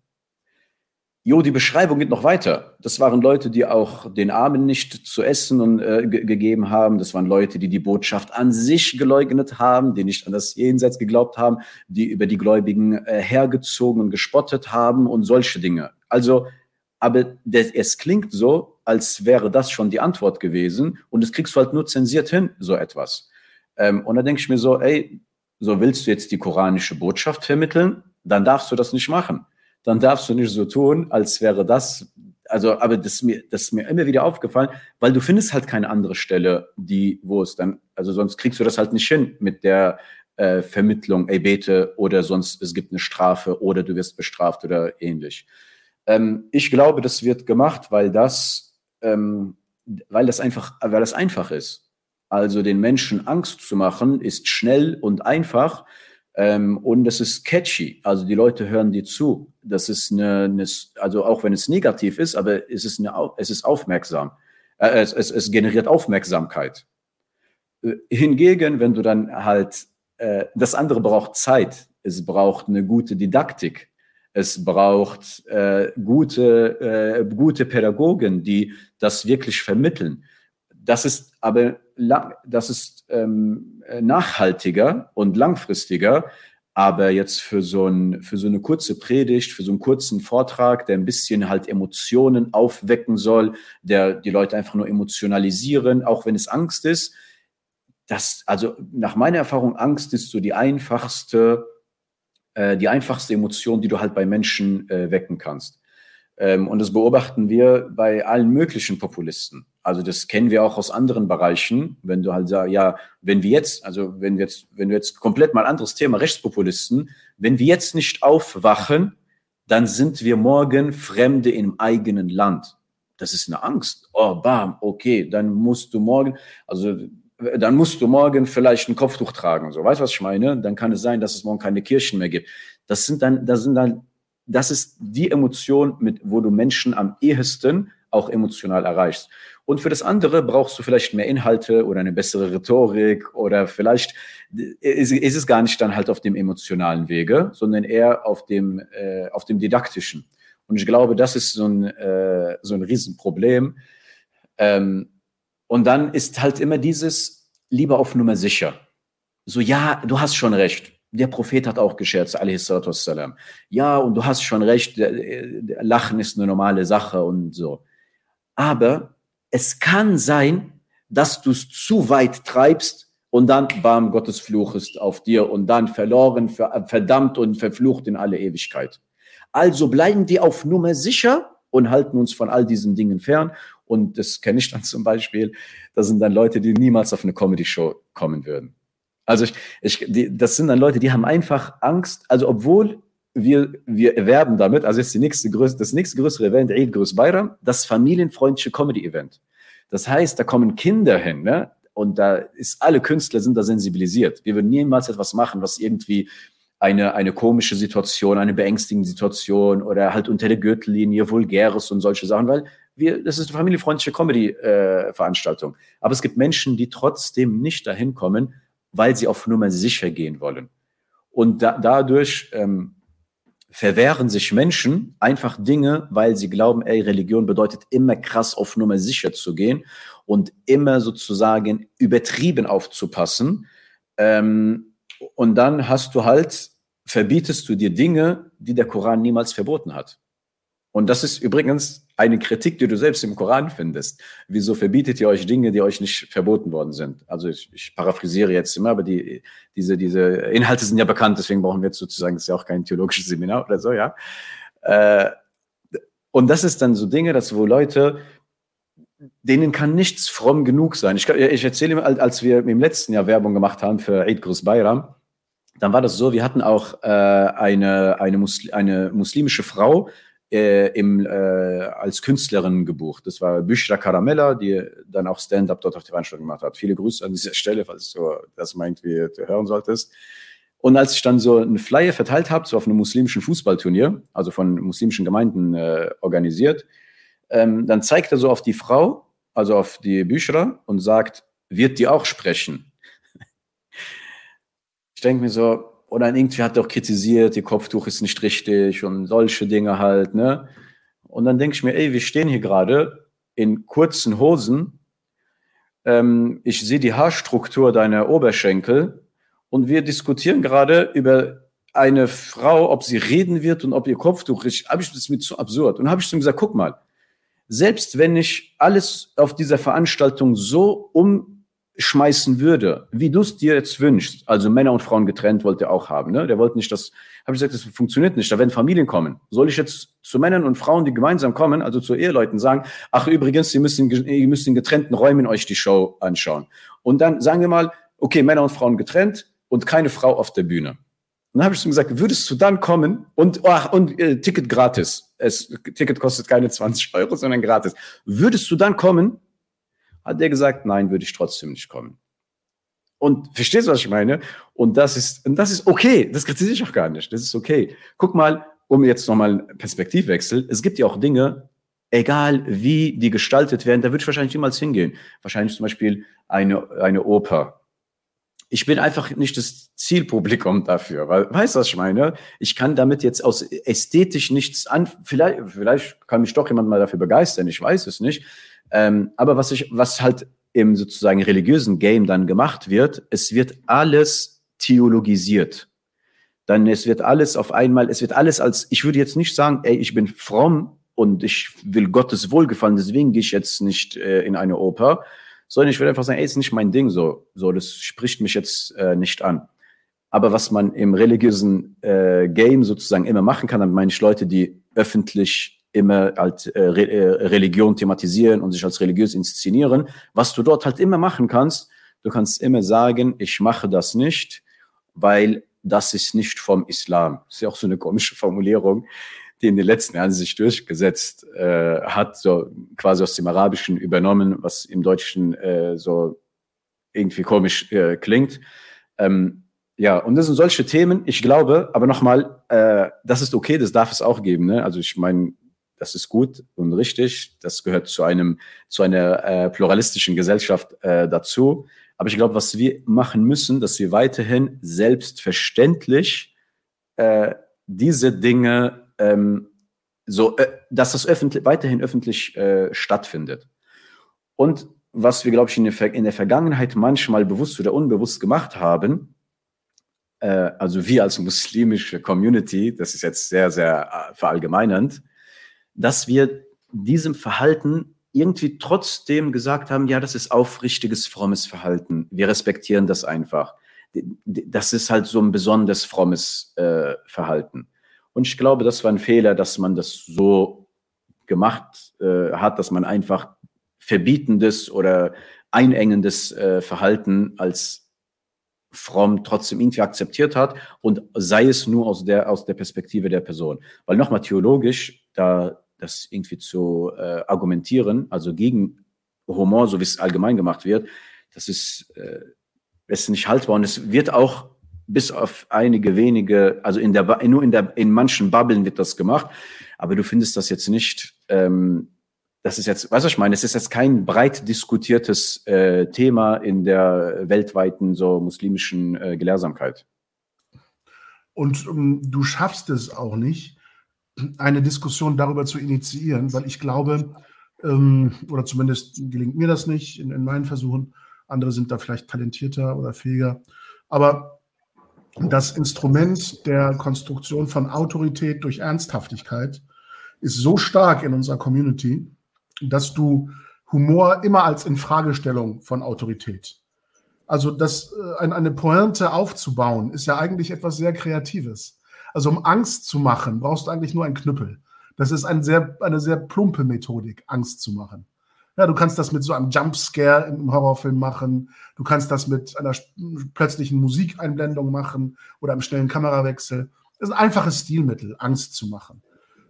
Jo, die Beschreibung geht noch weiter. Das waren Leute, die auch den Armen nicht zu essen und, äh, gegeben haben. Das waren Leute, die die Botschaft an sich geleugnet haben, die nicht an das Jenseits geglaubt haben, die über die Gläubigen äh, hergezogen und gespottet haben und solche Dinge. Also, aber das, es klingt so, als wäre das schon die Antwort gewesen und das kriegst du halt nur zensiert hin, so etwas. Ähm, und da denke ich mir so, ey, so willst du jetzt die koranische Botschaft vermitteln? Dann darfst du das nicht machen dann darfst du nicht so tun, als wäre das, also, aber das ist mir, das ist mir immer wieder aufgefallen, weil du findest halt keine andere Stelle, die, wo es dann, also sonst kriegst du das halt nicht hin mit der äh, Vermittlung, ey, bete, oder sonst es gibt eine Strafe oder du wirst bestraft oder ähnlich. Ähm, ich glaube, das wird gemacht, weil das, ähm, weil das einfach, weil das einfach ist. Also den Menschen Angst zu machen, ist schnell und einfach. Ähm, und es ist catchy, also die Leute hören dir zu. Das ist eine, eine, also auch wenn es negativ ist, aber es ist, eine, es ist aufmerksam. Äh, es, es, es generiert Aufmerksamkeit. Äh, hingegen, wenn du dann halt, äh, das andere braucht Zeit, es braucht eine gute Didaktik, es braucht äh, gute, äh, gute Pädagogen, die das wirklich vermitteln. Das ist aber das ist ähm, nachhaltiger und langfristiger. Aber jetzt für so, ein, für so eine kurze Predigt, für so einen kurzen Vortrag, der ein bisschen halt Emotionen aufwecken soll, der die Leute einfach nur emotionalisieren, auch wenn es Angst ist. Das, also nach meiner Erfahrung, Angst ist so die einfachste, äh, die einfachste Emotion, die du halt bei Menschen äh, wecken kannst. Ähm, und das beobachten wir bei allen möglichen Populisten. Also das kennen wir auch aus anderen Bereichen. Wenn du halt sagst, ja, wenn wir jetzt, also wenn wir jetzt, wenn wir jetzt komplett mal anderes Thema, Rechtspopulisten, wenn wir jetzt nicht aufwachen, dann sind wir morgen Fremde im eigenen Land. Das ist eine Angst. Oh, bam, okay, dann musst du morgen, also dann musst du morgen vielleicht ein Kopftuch tragen. So, weißt du, was ich meine? Dann kann es sein, dass es morgen keine Kirchen mehr gibt. Das sind dann, das sind dann das ist die Emotion, mit, wo du Menschen am ehesten auch emotional erreichst. Und für das andere brauchst du vielleicht mehr Inhalte oder eine bessere Rhetorik oder vielleicht ist, ist es gar nicht dann halt auf dem emotionalen Wege, sondern eher auf dem, äh, auf dem didaktischen. Und ich glaube, das ist so ein, äh, so ein Riesenproblem. Ähm, und dann ist halt immer dieses lieber auf Nummer sicher. So, ja, du hast schon recht. Der Prophet hat auch gescherzt, wassalam. Ja, und du hast schon recht, Lachen ist eine normale Sache und so. Aber es kann sein, dass du es zu weit treibst und dann, bam, Gottes Fluch ist auf dir und dann verloren, verdammt und verflucht in alle Ewigkeit. Also bleiben die auf Nummer sicher und halten uns von all diesen Dingen fern. Und das kenne ich dann zum Beispiel. Das sind dann Leute, die niemals auf eine Comedy-Show kommen würden. Also ich, ich, die, das sind dann Leute, die haben einfach Angst. Also obwohl wir, wir erwerben damit, also ist die nächste das nächste größere Event, Eid Grüß Bayram, das familienfreundliche Comedy-Event. Das heißt, da kommen Kinder hin, ne? Und da ist alle Künstler sind da sensibilisiert. Wir würden niemals etwas machen, was irgendwie eine, eine komische Situation, eine beängstigende Situation oder halt unter der Gürtellinie vulgäres und solche Sachen, weil wir, das ist eine familienfreundliche Comedy-Veranstaltung. Äh, Aber es gibt Menschen, die trotzdem nicht dahin kommen, weil sie auf Nummer sicher gehen wollen. Und da, dadurch ähm, verwehren sich Menschen einfach Dinge, weil sie glauben, ey, Religion bedeutet immer krass auf Nummer sicher zu gehen und immer sozusagen übertrieben aufzupassen. Ähm, und dann hast du halt, verbietest du dir Dinge, die der Koran niemals verboten hat. Und das ist übrigens eine Kritik, die du selbst im Koran findest. Wieso verbietet ihr euch Dinge, die euch nicht verboten worden sind? Also ich, ich paraphrasiere jetzt immer, aber die, diese, diese Inhalte sind ja bekannt, deswegen brauchen wir jetzt sozusagen, das ist ja auch kein theologisches Seminar oder so, ja. Äh, und das ist dann so Dinge, dass wo Leute, denen kann nichts fromm genug sein. Ich, ich erzähle immer, als wir im letzten Jahr Werbung gemacht haben für Eid Grus Bayram, dann war das so, wir hatten auch äh, eine, eine, Musli eine muslimische Frau, äh, im, äh, als Künstlerin gebucht. Das war Büchra Caramella, die dann auch Stand-up dort auf der Veranstaltung gemacht hat. Viele Grüße an dieser Stelle, falls du das mal irgendwie hören solltest. Und als ich dann so einen Flyer verteilt habe, so auf einem muslimischen Fußballturnier, also von muslimischen Gemeinden äh, organisiert, ähm, dann zeigt er so auf die Frau, also auf die Büchra und sagt, wird die auch sprechen? ich denke mir so, oder irgendwie hat er auch kritisiert, ihr Kopftuch ist nicht richtig und solche Dinge halt, ne? Und dann denke ich mir, ey, wir stehen hier gerade in kurzen Hosen. Ähm, ich sehe die Haarstruktur deiner Oberschenkel und wir diskutieren gerade über eine Frau, ob sie reden wird und ob ihr Kopftuch richtig. Habe ich das mit zu absurd. Und habe ich zu ihm gesagt, guck mal, selbst wenn ich alles auf dieser Veranstaltung so um schmeißen würde, wie du es dir jetzt wünschst, also Männer und Frauen getrennt wollte er auch haben, ne? Der wollte nicht, das habe ich gesagt, das funktioniert nicht, da werden Familien kommen. Soll ich jetzt zu Männern und Frauen, die gemeinsam kommen, also zu Eheleuten sagen, ach übrigens, ihr müsst in, ihr müsst in getrennten Räumen euch die Show anschauen. Und dann sagen wir mal, okay, Männer und Frauen getrennt und keine Frau auf der Bühne. Und dann habe ich ihm gesagt, würdest du dann kommen und, ach, und äh, Ticket gratis. Es, Ticket kostet keine 20 Euro, sondern gratis. Würdest du dann kommen hat der gesagt, nein, würde ich trotzdem nicht kommen. Und verstehst du, was ich meine? Und das ist, und das ist okay. Das kritisiere ich auch gar nicht. Das ist okay. Guck mal, um jetzt nochmal Perspektivwechsel. Es gibt ja auch Dinge, egal wie die gestaltet werden, da würde ich wahrscheinlich niemals hingehen. Wahrscheinlich zum Beispiel eine, eine Oper. Ich bin einfach nicht das Zielpublikum dafür, weil, weißt du, was ich meine? Ich kann damit jetzt aus ästhetisch nichts an, vielleicht, vielleicht kann mich doch jemand mal dafür begeistern, ich weiß es nicht. Ähm, aber was ich, was halt im sozusagen religiösen Game dann gemacht wird, es wird alles theologisiert. Dann es wird alles auf einmal, es wird alles als, ich würde jetzt nicht sagen, ey, ich bin fromm und ich will Gottes Wohlgefallen, deswegen gehe ich jetzt nicht äh, in eine Oper, sondern ich würde einfach sagen, ey, ist nicht mein Ding so, so, das spricht mich jetzt äh, nicht an. Aber was man im religiösen äh, Game sozusagen immer machen kann, dann meine ich Leute, die öffentlich immer halt äh, äh, Religion thematisieren und sich als religiös inszenieren. Was du dort halt immer machen kannst, du kannst immer sagen, ich mache das nicht, weil das ist nicht vom Islam. Ist ja auch so eine komische Formulierung, die in den letzten Jahren sich durchgesetzt äh, hat, so quasi aus dem Arabischen übernommen, was im Deutschen äh, so irgendwie komisch äh, klingt. Ähm, ja, und das sind solche Themen, ich glaube, aber nochmal, äh, das ist okay, das darf es auch geben. Ne? Also ich meine, das ist gut und richtig. Das gehört zu einem, zu einer äh, pluralistischen Gesellschaft äh, dazu. Aber ich glaube, was wir machen müssen, dass wir weiterhin selbstverständlich äh, diese Dinge ähm, so, äh, dass das öffentlich, weiterhin öffentlich äh, stattfindet. Und was wir, glaube ich, in der, in der Vergangenheit manchmal bewusst oder unbewusst gemacht haben, äh, also wir als muslimische Community, das ist jetzt sehr, sehr äh, verallgemeinernd, dass wir diesem Verhalten irgendwie trotzdem gesagt haben, ja, das ist aufrichtiges, frommes Verhalten. Wir respektieren das einfach. Das ist halt so ein besonders frommes äh, Verhalten. Und ich glaube, das war ein Fehler, dass man das so gemacht äh, hat, dass man einfach verbietendes oder einengendes äh, Verhalten als fromm trotzdem irgendwie akzeptiert hat und sei es nur aus der, aus der Perspektive der Person. Weil nochmal theologisch, da das irgendwie zu äh, argumentieren, also gegen Humor, so wie es allgemein gemacht wird, das ist, äh, ist nicht haltbar. Und es wird auch bis auf einige wenige, also in der, nur in der, in manchen Bubblen wird das gemacht, aber du findest das jetzt nicht, ähm, das ist jetzt, du, ich meine, es ist jetzt kein breit diskutiertes äh, Thema in der weltweiten so muslimischen äh, Gelehrsamkeit. Und um, du schaffst es auch nicht, eine Diskussion darüber zu initiieren, weil ich glaube, ähm, oder zumindest gelingt mir das nicht in, in meinen Versuchen, andere sind da vielleicht talentierter oder fähiger, aber das Instrument der Konstruktion von Autorität durch Ernsthaftigkeit ist so stark in unserer Community, dass du Humor immer als Infragestellung von Autorität. Also das, äh, eine Pointe aufzubauen, ist ja eigentlich etwas sehr Kreatives. Also um Angst zu machen, brauchst du eigentlich nur einen Knüppel. Das ist ein sehr, eine sehr plumpe Methodik, Angst zu machen. Ja, du kannst das mit so einem Jumpscare im Horrorfilm machen. Du kannst das mit einer plötzlichen Musikeinblendung machen oder einem schnellen Kamerawechsel. Das ist ein einfaches Stilmittel, Angst zu machen.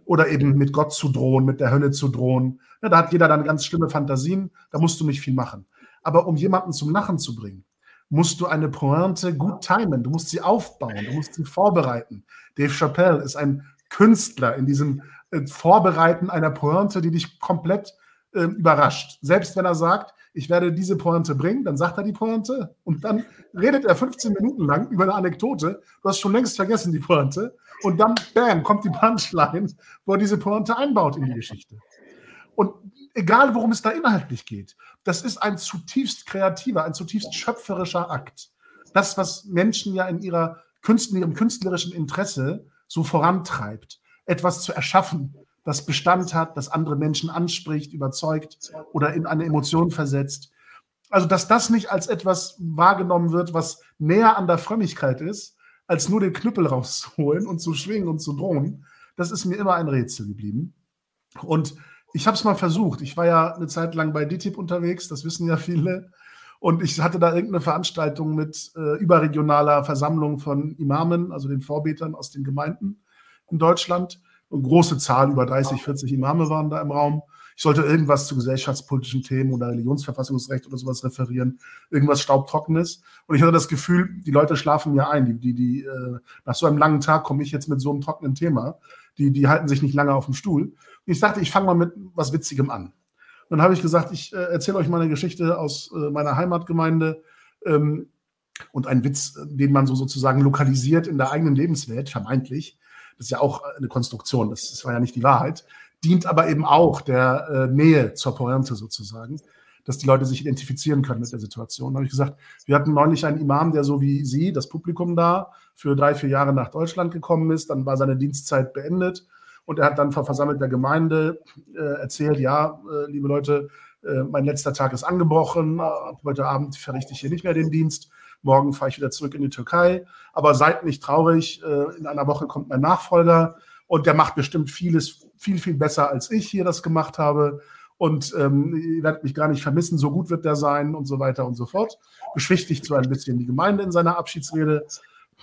Oder eben mit Gott zu drohen, mit der Hölle zu drohen. Ja, da hat jeder dann ganz schlimme Fantasien. Da musst du nicht viel machen. Aber um jemanden zum Lachen zu bringen, musst du eine Pointe gut timen. Du musst sie aufbauen, du musst sie vorbereiten. Dave Chappelle ist ein Künstler in diesem äh, Vorbereiten einer Pointe, die dich komplett äh, überrascht. Selbst wenn er sagt, ich werde diese Pointe bringen, dann sagt er die Pointe und dann redet er 15 Minuten lang über eine Anekdote. Du hast schon längst vergessen die Pointe und dann, bam, kommt die Punchline, wo er diese Pointe einbaut in die Geschichte. Und egal, worum es da inhaltlich geht, das ist ein zutiefst kreativer, ein zutiefst schöpferischer Akt. Das, was Menschen ja in ihrer Künstler, ihrem künstlerischen Interesse so vorantreibt, etwas zu erschaffen, das Bestand hat, das andere Menschen anspricht, überzeugt oder in eine Emotion versetzt. Also, dass das nicht als etwas wahrgenommen wird, was näher an der Frömmigkeit ist, als nur den Knüppel rauszuholen und zu schwingen und zu drohen, das ist mir immer ein Rätsel geblieben. Und ich habe es mal versucht. Ich war ja eine Zeit lang bei DTIP unterwegs, das wissen ja viele. Und ich hatte da irgendeine Veranstaltung mit äh, überregionaler Versammlung von Imamen, also den Vorbetern aus den Gemeinden in Deutschland. Eine große Zahl, über 30, 40 Imame waren da im Raum. Ich sollte irgendwas zu gesellschaftspolitischen Themen oder Religionsverfassungsrecht oder sowas referieren, irgendwas Staubtrockenes. Und ich hatte das Gefühl, die Leute schlafen mir ein. Die, die, die, äh, nach so einem langen Tag komme ich jetzt mit so einem trockenen Thema. Die, die halten sich nicht lange auf dem Stuhl. Ich dachte, ich fange mal mit was Witzigem an. Und dann habe ich gesagt, ich äh, erzähle euch mal eine Geschichte aus äh, meiner Heimatgemeinde. Ähm, und ein Witz, den man so sozusagen lokalisiert in der eigenen Lebenswelt, vermeintlich. Das ist ja auch eine Konstruktion, das, das war ja nicht die Wahrheit dient aber eben auch der äh, Nähe zur Pointe sozusagen, dass die Leute sich identifizieren können mit der Situation. Da habe ich gesagt, wir hatten neulich einen Imam, der so wie Sie, das Publikum da, für drei, vier Jahre nach Deutschland gekommen ist. Dann war seine Dienstzeit beendet und er hat dann vor versammelter Gemeinde äh, erzählt, ja, äh, liebe Leute, äh, mein letzter Tag ist angebrochen, heute Abend verrichte ich hier nicht mehr den Dienst. Morgen fahre ich wieder zurück in die Türkei. Aber seid nicht traurig, äh, in einer Woche kommt mein Nachfolger und der macht bestimmt vieles viel, viel besser, als ich hier das gemacht habe. Und ähm, ihr werdet mich gar nicht vermissen, so gut wird der sein und so weiter und so fort. Beschwichtigt so ein bisschen die Gemeinde in seiner Abschiedsrede.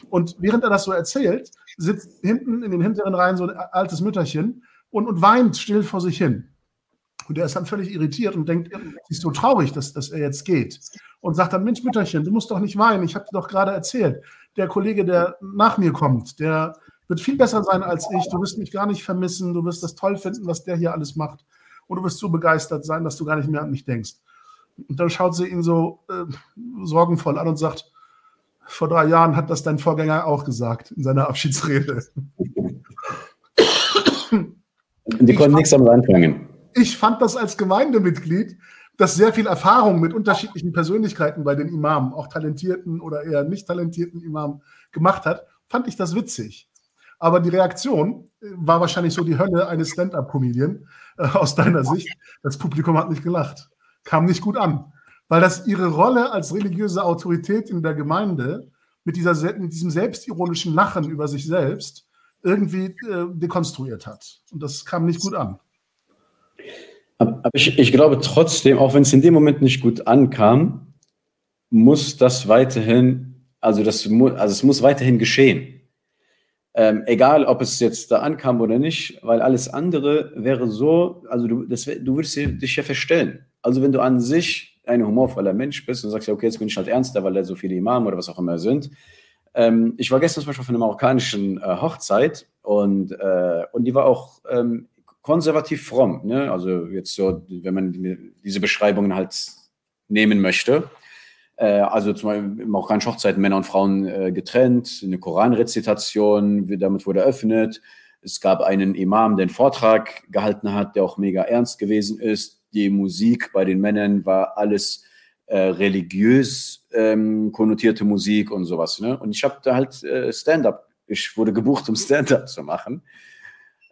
Und während er das so erzählt, sitzt hinten in den hinteren Reihen so ein altes Mütterchen und, und weint still vor sich hin. Und er ist dann völlig irritiert und denkt, sie ist so traurig, dass, dass er jetzt geht. Und sagt dann, Mensch, Mütterchen, du musst doch nicht weinen, ich habe dir doch gerade erzählt. Der Kollege, der nach mir kommt, der wird viel besser sein als ich. Du wirst mich gar nicht vermissen. Du wirst das toll finden, was der hier alles macht. Und du wirst so begeistert sein, dass du gar nicht mehr an mich denkst. Und dann schaut sie ihn so äh, sorgenvoll an und sagt, vor drei Jahren hat das dein Vorgänger auch gesagt in seiner Abschiedsrede. Die konnten nichts damit anfangen. Ich fand das als Gemeindemitglied dass sehr viel Erfahrung mit unterschiedlichen Persönlichkeiten bei den Imamen, auch talentierten oder eher nicht talentierten Imamen, gemacht hat, fand ich das witzig. Aber die Reaktion äh, war wahrscheinlich so die Hölle eines Stand-up-Comedian äh, aus deiner Sicht. Das Publikum hat nicht gelacht, kam nicht gut an, weil das ihre Rolle als religiöse Autorität in der Gemeinde mit, dieser, mit diesem selbstironischen Lachen über sich selbst irgendwie äh, dekonstruiert hat. Und das kam nicht gut an. Aber ich, ich glaube trotzdem, auch wenn es in dem Moment nicht gut ankam, muss das weiterhin, also, das, also es muss weiterhin geschehen. Ähm, egal, ob es jetzt da ankam oder nicht, weil alles andere wäre so, also du, das, du würdest dich ja verstellen. Also wenn du an sich ein humorvoller Mensch bist und sagst, ja, okay, jetzt bin ich halt ernster, weil da so viele Imam oder was auch immer sind. Ähm, ich war gestern zum Beispiel auf einer marokkanischen äh, Hochzeit und, äh, und die war auch ähm, konservativ fromm. Ne? Also jetzt so, wenn man diese Beschreibungen halt nehmen möchte. Äh, also zum Beispiel im marokkanischen Hochzeiten Männer und Frauen äh, getrennt, eine Koranrezitation, damit wurde eröffnet. Es gab einen Imam, der einen Vortrag gehalten hat, der auch mega ernst gewesen ist. Die Musik bei den Männern war alles äh, religiös ähm, konnotierte Musik und sowas. Ne? Und ich habe da halt äh, Stand-up, ich wurde gebucht, um Stand-up zu machen.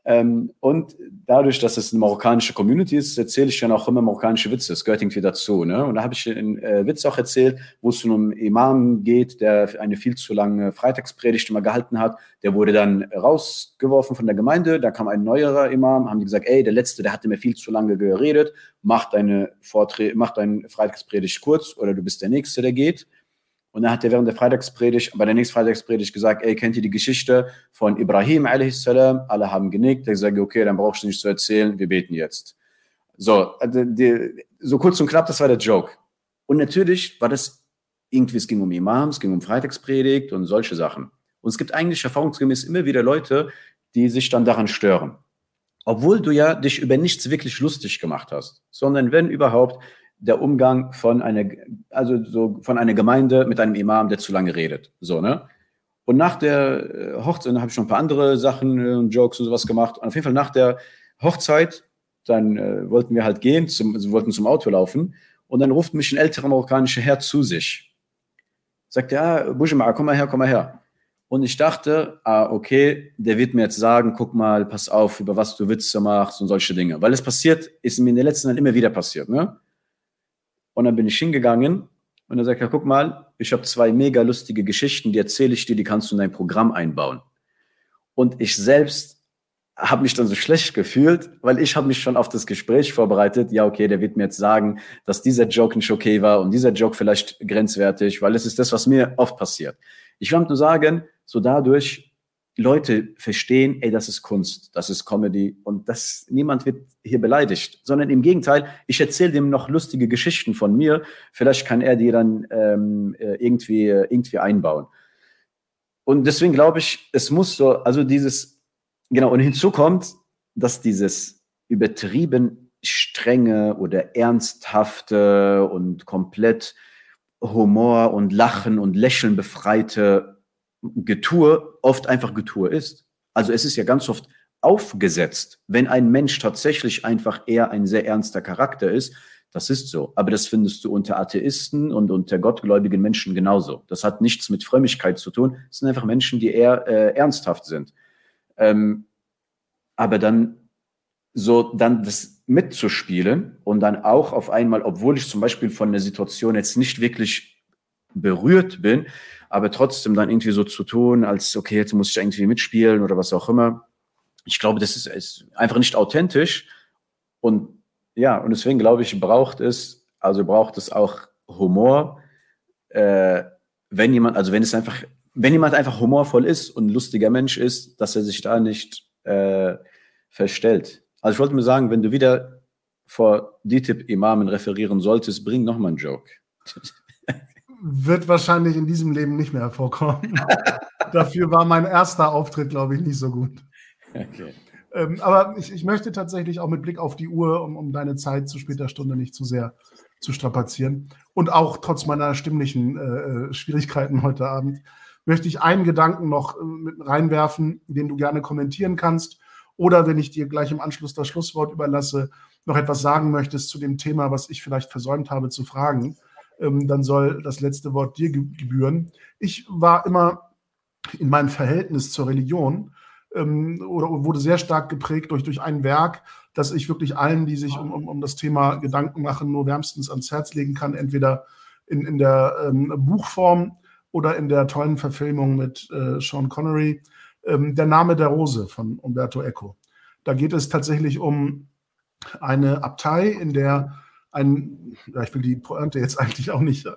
Ähm, und dadurch, dass es eine marokkanische Community ist, erzähle ich dann auch immer marokkanische Witze. Das gehört irgendwie dazu. Ne? Und da habe ich einen äh, Witz auch erzählt, wo es um einen Imam geht, der eine viel zu lange Freitagspredigt immer gehalten hat. Der wurde dann rausgeworfen von der Gemeinde. Da kam ein neuerer Imam, haben die gesagt, ey, der Letzte, der hatte mir viel zu lange geredet. Mach deine Vorträge, mach deine Freitagspredigt kurz oder du bist der Nächste, der geht. Und dann hat er während der Freitagspredigt, bei der nächsten Freitagspredigt gesagt, ey, kennt ihr die Geschichte von Ibrahim a.s.? Alle haben genickt. Er gesagt, okay, dann brauchst du nicht zu erzählen, wir beten jetzt. So, also die, so kurz und knapp, das war der Joke. Und natürlich war das irgendwie, es ging um Imams, es ging um Freitagspredigt und solche Sachen. Und es gibt eigentlich erfahrungsgemäß immer wieder Leute, die sich dann daran stören. Obwohl du ja dich über nichts wirklich lustig gemacht hast, sondern wenn überhaupt der Umgang von einer, also so von einer Gemeinde mit einem Imam, der zu lange redet. So, ne? Und nach der äh, Hochzeit, habe ich schon ein paar andere Sachen, äh, Jokes und sowas gemacht. Und auf jeden Fall nach der Hochzeit, dann äh, wollten wir halt gehen, zum, also wollten zum Auto laufen. Und dann ruft mich ein älterer marokkanischer Herr zu sich. Sagt, ja, Bujima, komm mal her, komm mal her. Und ich dachte, ah, okay, der wird mir jetzt sagen, guck mal, pass auf, über was du Witze machst und solche Dinge. Weil es passiert, ist mir in den letzten Jahren immer wieder passiert, ne? Und dann bin ich hingegangen und er sagt er, guck mal, ich habe zwei mega lustige Geschichten, die erzähle ich dir, die kannst du in dein Programm einbauen. Und ich selbst habe mich dann so schlecht gefühlt, weil ich habe mich schon auf das Gespräch vorbereitet. Ja, okay, der wird mir jetzt sagen, dass dieser Joke nicht okay war und dieser Joke vielleicht grenzwertig, weil es ist das, was mir oft passiert. Ich will nur sagen, so dadurch Leute verstehen, ey, das ist Kunst, das ist Comedy und das, niemand wird hier beleidigt, sondern im Gegenteil, ich erzähle dem noch lustige Geschichten von mir, vielleicht kann er die dann ähm, äh, irgendwie, irgendwie einbauen. Und deswegen glaube ich, es muss so, also dieses, genau, und hinzu kommt, dass dieses übertrieben strenge oder ernsthafte und komplett Humor und Lachen und Lächeln befreite Getue oft einfach Getue ist. Also es ist ja ganz oft aufgesetzt, wenn ein Mensch tatsächlich einfach eher ein sehr ernster Charakter ist. Das ist so. Aber das findest du unter Atheisten und unter gottgläubigen Menschen genauso. Das hat nichts mit Frömmigkeit zu tun. Es sind einfach Menschen, die eher äh, ernsthaft sind. Ähm, aber dann so dann das mitzuspielen und dann auch auf einmal, obwohl ich zum Beispiel von der Situation jetzt nicht wirklich berührt bin, aber trotzdem dann irgendwie so zu tun, als okay, jetzt muss ich irgendwie mitspielen oder was auch immer. Ich glaube, das ist, ist einfach nicht authentisch. Und ja, und deswegen glaube ich, braucht es, also braucht es auch Humor, äh, wenn jemand, also wenn es einfach, wenn jemand einfach humorvoll ist und ein lustiger Mensch ist, dass er sich da nicht äh, verstellt. Also ich wollte mir sagen, wenn du wieder vor DTIP-Imamen referieren solltest, bring nochmal einen Joke. wird wahrscheinlich in diesem Leben nicht mehr vorkommen. Dafür war mein erster Auftritt, glaube ich, nicht so gut. Okay. Ähm, aber ich, ich, möchte tatsächlich auch mit Blick auf die Uhr, um, um deine Zeit zu später Stunde nicht zu sehr zu strapazieren und auch trotz meiner stimmlichen äh, äh Schwierigkeiten heute Abend, möchte ich einen Gedanken noch äh, mit reinwerfen, den du gerne kommentieren kannst oder wenn ich dir gleich im Anschluss das Schlusswort überlasse, noch etwas sagen möchtest zu dem Thema, was ich vielleicht versäumt habe zu fragen, ähm, dann soll das letzte Wort dir gebühren. Ich war immer in meinem Verhältnis zur Religion ähm, oder wurde sehr stark geprägt durch, durch ein Werk, das ich wirklich allen, die sich um, um, um das Thema Gedanken machen, nur wärmstens ans Herz legen kann, entweder in, in der ähm, Buchform oder in der tollen Verfilmung mit äh, Sean Connery, ähm, Der Name der Rose von Umberto Eco. Da geht es tatsächlich um eine Abtei, in der ein, ja, ich will die Pointe jetzt eigentlich auch nicht äh,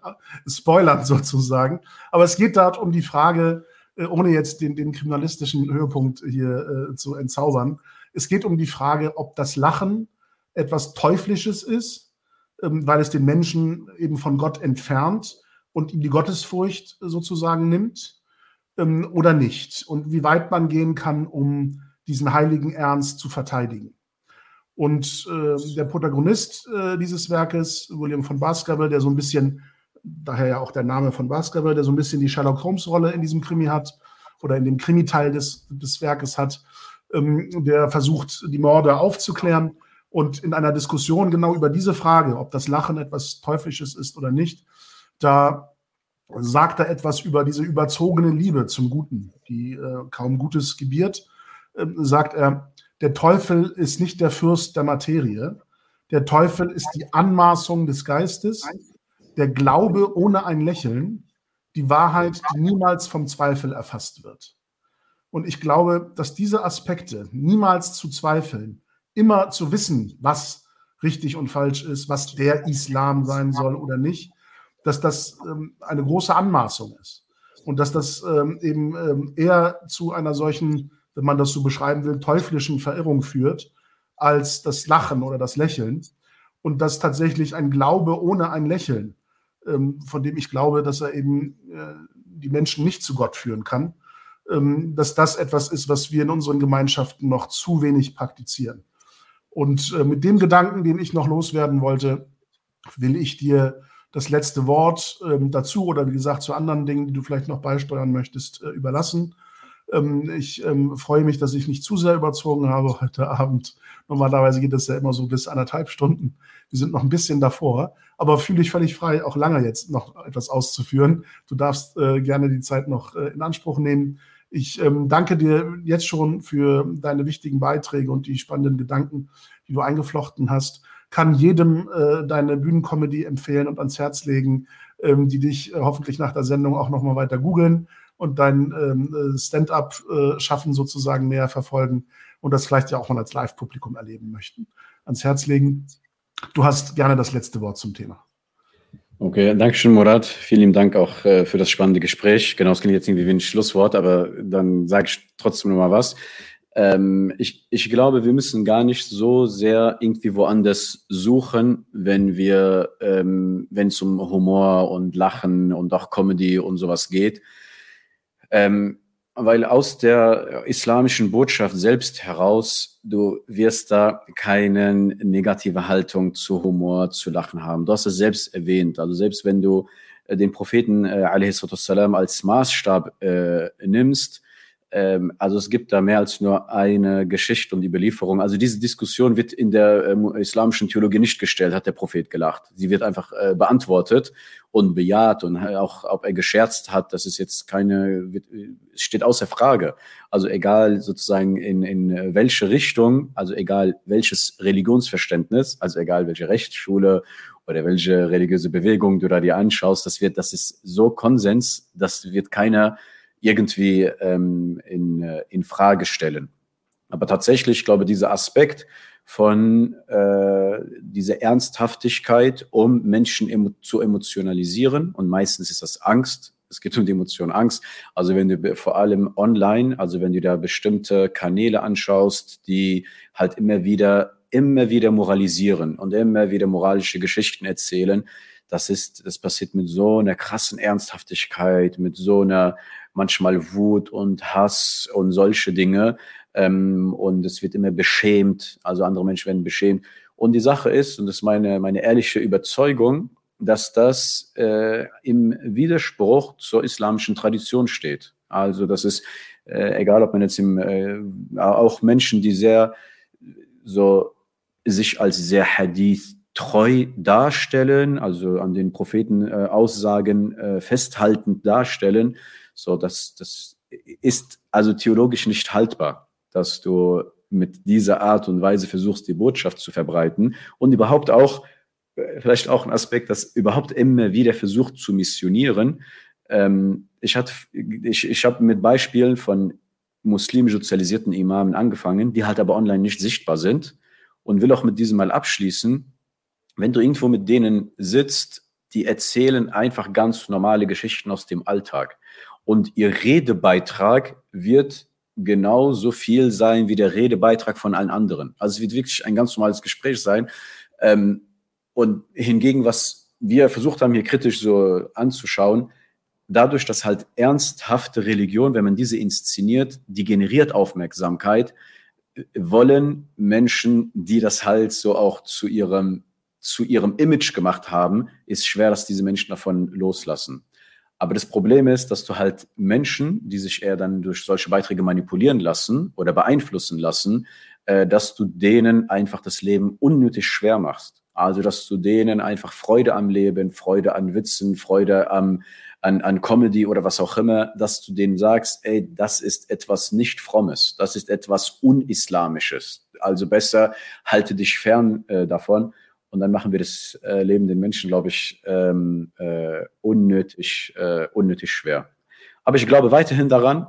spoilern sozusagen, aber es geht dort um die Frage, äh, ohne jetzt den, den kriminalistischen Höhepunkt hier äh, zu entzaubern, es geht um die Frage, ob das Lachen etwas Teuflisches ist, ähm, weil es den Menschen eben von Gott entfernt und ihm die Gottesfurcht sozusagen nimmt ähm, oder nicht. Und wie weit man gehen kann, um diesen heiligen Ernst zu verteidigen. Und äh, der Protagonist äh, dieses Werkes, William von Baskerville, der so ein bisschen, daher ja auch der Name von Baskerville, der so ein bisschen die Sherlock Holmes-Rolle in diesem Krimi hat oder in dem Krimi-Teil des, des Werkes hat, ähm, der versucht, die Morde aufzuklären. Und in einer Diskussion genau über diese Frage, ob das Lachen etwas Teuflisches ist oder nicht, da sagt er etwas über diese überzogene Liebe zum Guten, die äh, kaum Gutes gebiert. Äh, sagt er, der Teufel ist nicht der Fürst der Materie. Der Teufel ist die Anmaßung des Geistes, der Glaube ohne ein Lächeln, die Wahrheit, die niemals vom Zweifel erfasst wird. Und ich glaube, dass diese Aspekte, niemals zu zweifeln, immer zu wissen, was richtig und falsch ist, was der Islam sein soll oder nicht, dass das ähm, eine große Anmaßung ist. Und dass das ähm, eben ähm, eher zu einer solchen, wenn man das so beschreiben will, teuflischen Verirrung führt, als das Lachen oder das Lächeln. Und dass tatsächlich ein Glaube ohne ein Lächeln, ähm, von dem ich glaube, dass er eben äh, die Menschen nicht zu Gott führen kann, ähm, dass das etwas ist, was wir in unseren Gemeinschaften noch zu wenig praktizieren. Und äh, mit dem Gedanken, den ich noch loswerden wollte, will ich dir das letzte Wort ähm, dazu oder wie gesagt zu anderen Dingen, die du vielleicht noch beisteuern möchtest, äh, überlassen. Ähm, ich freue mich, dass ich nicht zu sehr überzogen habe heute Abend. Normalerweise geht es ja immer so bis anderthalb Stunden. Wir sind noch ein bisschen davor, aber fühle ich völlig frei, auch lange jetzt noch etwas auszuführen. Du darfst äh, gerne die Zeit noch äh, in Anspruch nehmen. Ich ähm, danke dir jetzt schon für deine wichtigen Beiträge und die spannenden Gedanken, die du eingeflochten hast. Kann jedem äh, deine Bühnencomedy empfehlen und ans Herz legen, ähm, die dich hoffentlich nach der Sendung auch nochmal weiter googeln und dein ähm, äh, Stand-up-Schaffen sozusagen näher verfolgen und das vielleicht ja auch mal als Live-Publikum erleben möchten. Ans Herz legen. Du hast gerne das letzte Wort zum Thema. Okay, danke schön, Murat. Vielen Dank auch äh, für das spannende Gespräch. Genau, es klingt jetzt irgendwie wie ein Schlusswort, aber dann sage ich trotzdem noch mal was. Ähm, ich, ich glaube, wir müssen gar nicht so sehr irgendwie woanders suchen, wenn wir, ähm, wenn es um Humor und Lachen und auch Comedy und sowas geht. Ähm, weil aus der islamischen Botschaft selbst heraus, du wirst da keine negative Haltung zu Humor, zu Lachen haben. Du hast es selbst erwähnt. Also selbst wenn du äh, den Propheten äh, als Maßstab äh, nimmst, ähm, also es gibt da mehr als nur eine Geschichte und die Belieferung. Also diese Diskussion wird in der ähm, islamischen Theologie nicht gestellt, hat der Prophet gelacht. Sie wird einfach äh, beantwortet und bejaht und auch, ob er gescherzt hat, das ist jetzt keine, wird, steht außer Frage. Also egal sozusagen in, in welche Richtung, also egal welches Religionsverständnis, also egal welche Rechtsschule oder welche religiöse Bewegung du da dir anschaust, das wird, das ist so Konsens, das wird keiner irgendwie ähm, in, äh, in Frage stellen. Aber tatsächlich, ich glaube, dieser Aspekt von äh, dieser Ernsthaftigkeit, um Menschen emo zu emotionalisieren, und meistens ist das Angst, es geht um die Emotion Angst. Also wenn du vor allem online, also wenn du da bestimmte Kanäle anschaust, die halt immer wieder, immer wieder moralisieren und immer wieder moralische Geschichten erzählen, das ist, das passiert mit so einer krassen Ernsthaftigkeit, mit so einer manchmal Wut und Hass und solche Dinge. Ähm, und es wird immer beschämt, also andere Menschen werden beschämt. Und die Sache ist, und das ist meine, meine ehrliche Überzeugung, dass das äh, im Widerspruch zur islamischen Tradition steht. Also, das ist äh, egal ob man jetzt im, äh, auch Menschen, die sehr so sich als sehr Hadith treu darstellen, also an den Propheten äh, äh, festhaltend darstellen, so dass das ist also theologisch nicht haltbar, dass du mit dieser Art und Weise versuchst, die Botschaft zu verbreiten. Und überhaupt auch äh, vielleicht auch ein Aspekt, dass überhaupt immer wieder versucht zu missionieren, ähm, ich hatte, ich, ich habe mit Beispielen von muslimisch sozialisierten Imamen angefangen, die halt aber online nicht sichtbar sind und will auch mit diesem mal abschließen. Wenn du irgendwo mit denen sitzt, die erzählen einfach ganz normale Geschichten aus dem Alltag und ihr Redebeitrag wird genauso viel sein wie der Redebeitrag von allen anderen. Also es wird wirklich ein ganz normales Gespräch sein. Ähm, und hingegen, was wir versucht haben, hier kritisch so anzuschauen, dadurch, dass halt ernsthafte Religion, wenn man diese inszeniert, die generiert Aufmerksamkeit, wollen Menschen, die das halt so auch zu ihrem, zu ihrem Image gemacht haben, ist schwer, dass diese Menschen davon loslassen. Aber das Problem ist, dass du halt Menschen, die sich eher dann durch solche Beiträge manipulieren lassen oder beeinflussen lassen, äh, dass du denen einfach das Leben unnötig schwer machst. Also, dass du denen einfach Freude am Leben, Freude an Witzen, Freude am, an, an Comedy oder was auch immer, dass du denen sagst, ey, das ist etwas nicht Frommes, das ist etwas Unislamisches. Also besser halte dich fern äh, davon. Und dann machen wir das äh, Leben den Menschen, glaube ich, ähm, äh, unnötig, äh, unnötig schwer. Aber ich glaube weiterhin daran,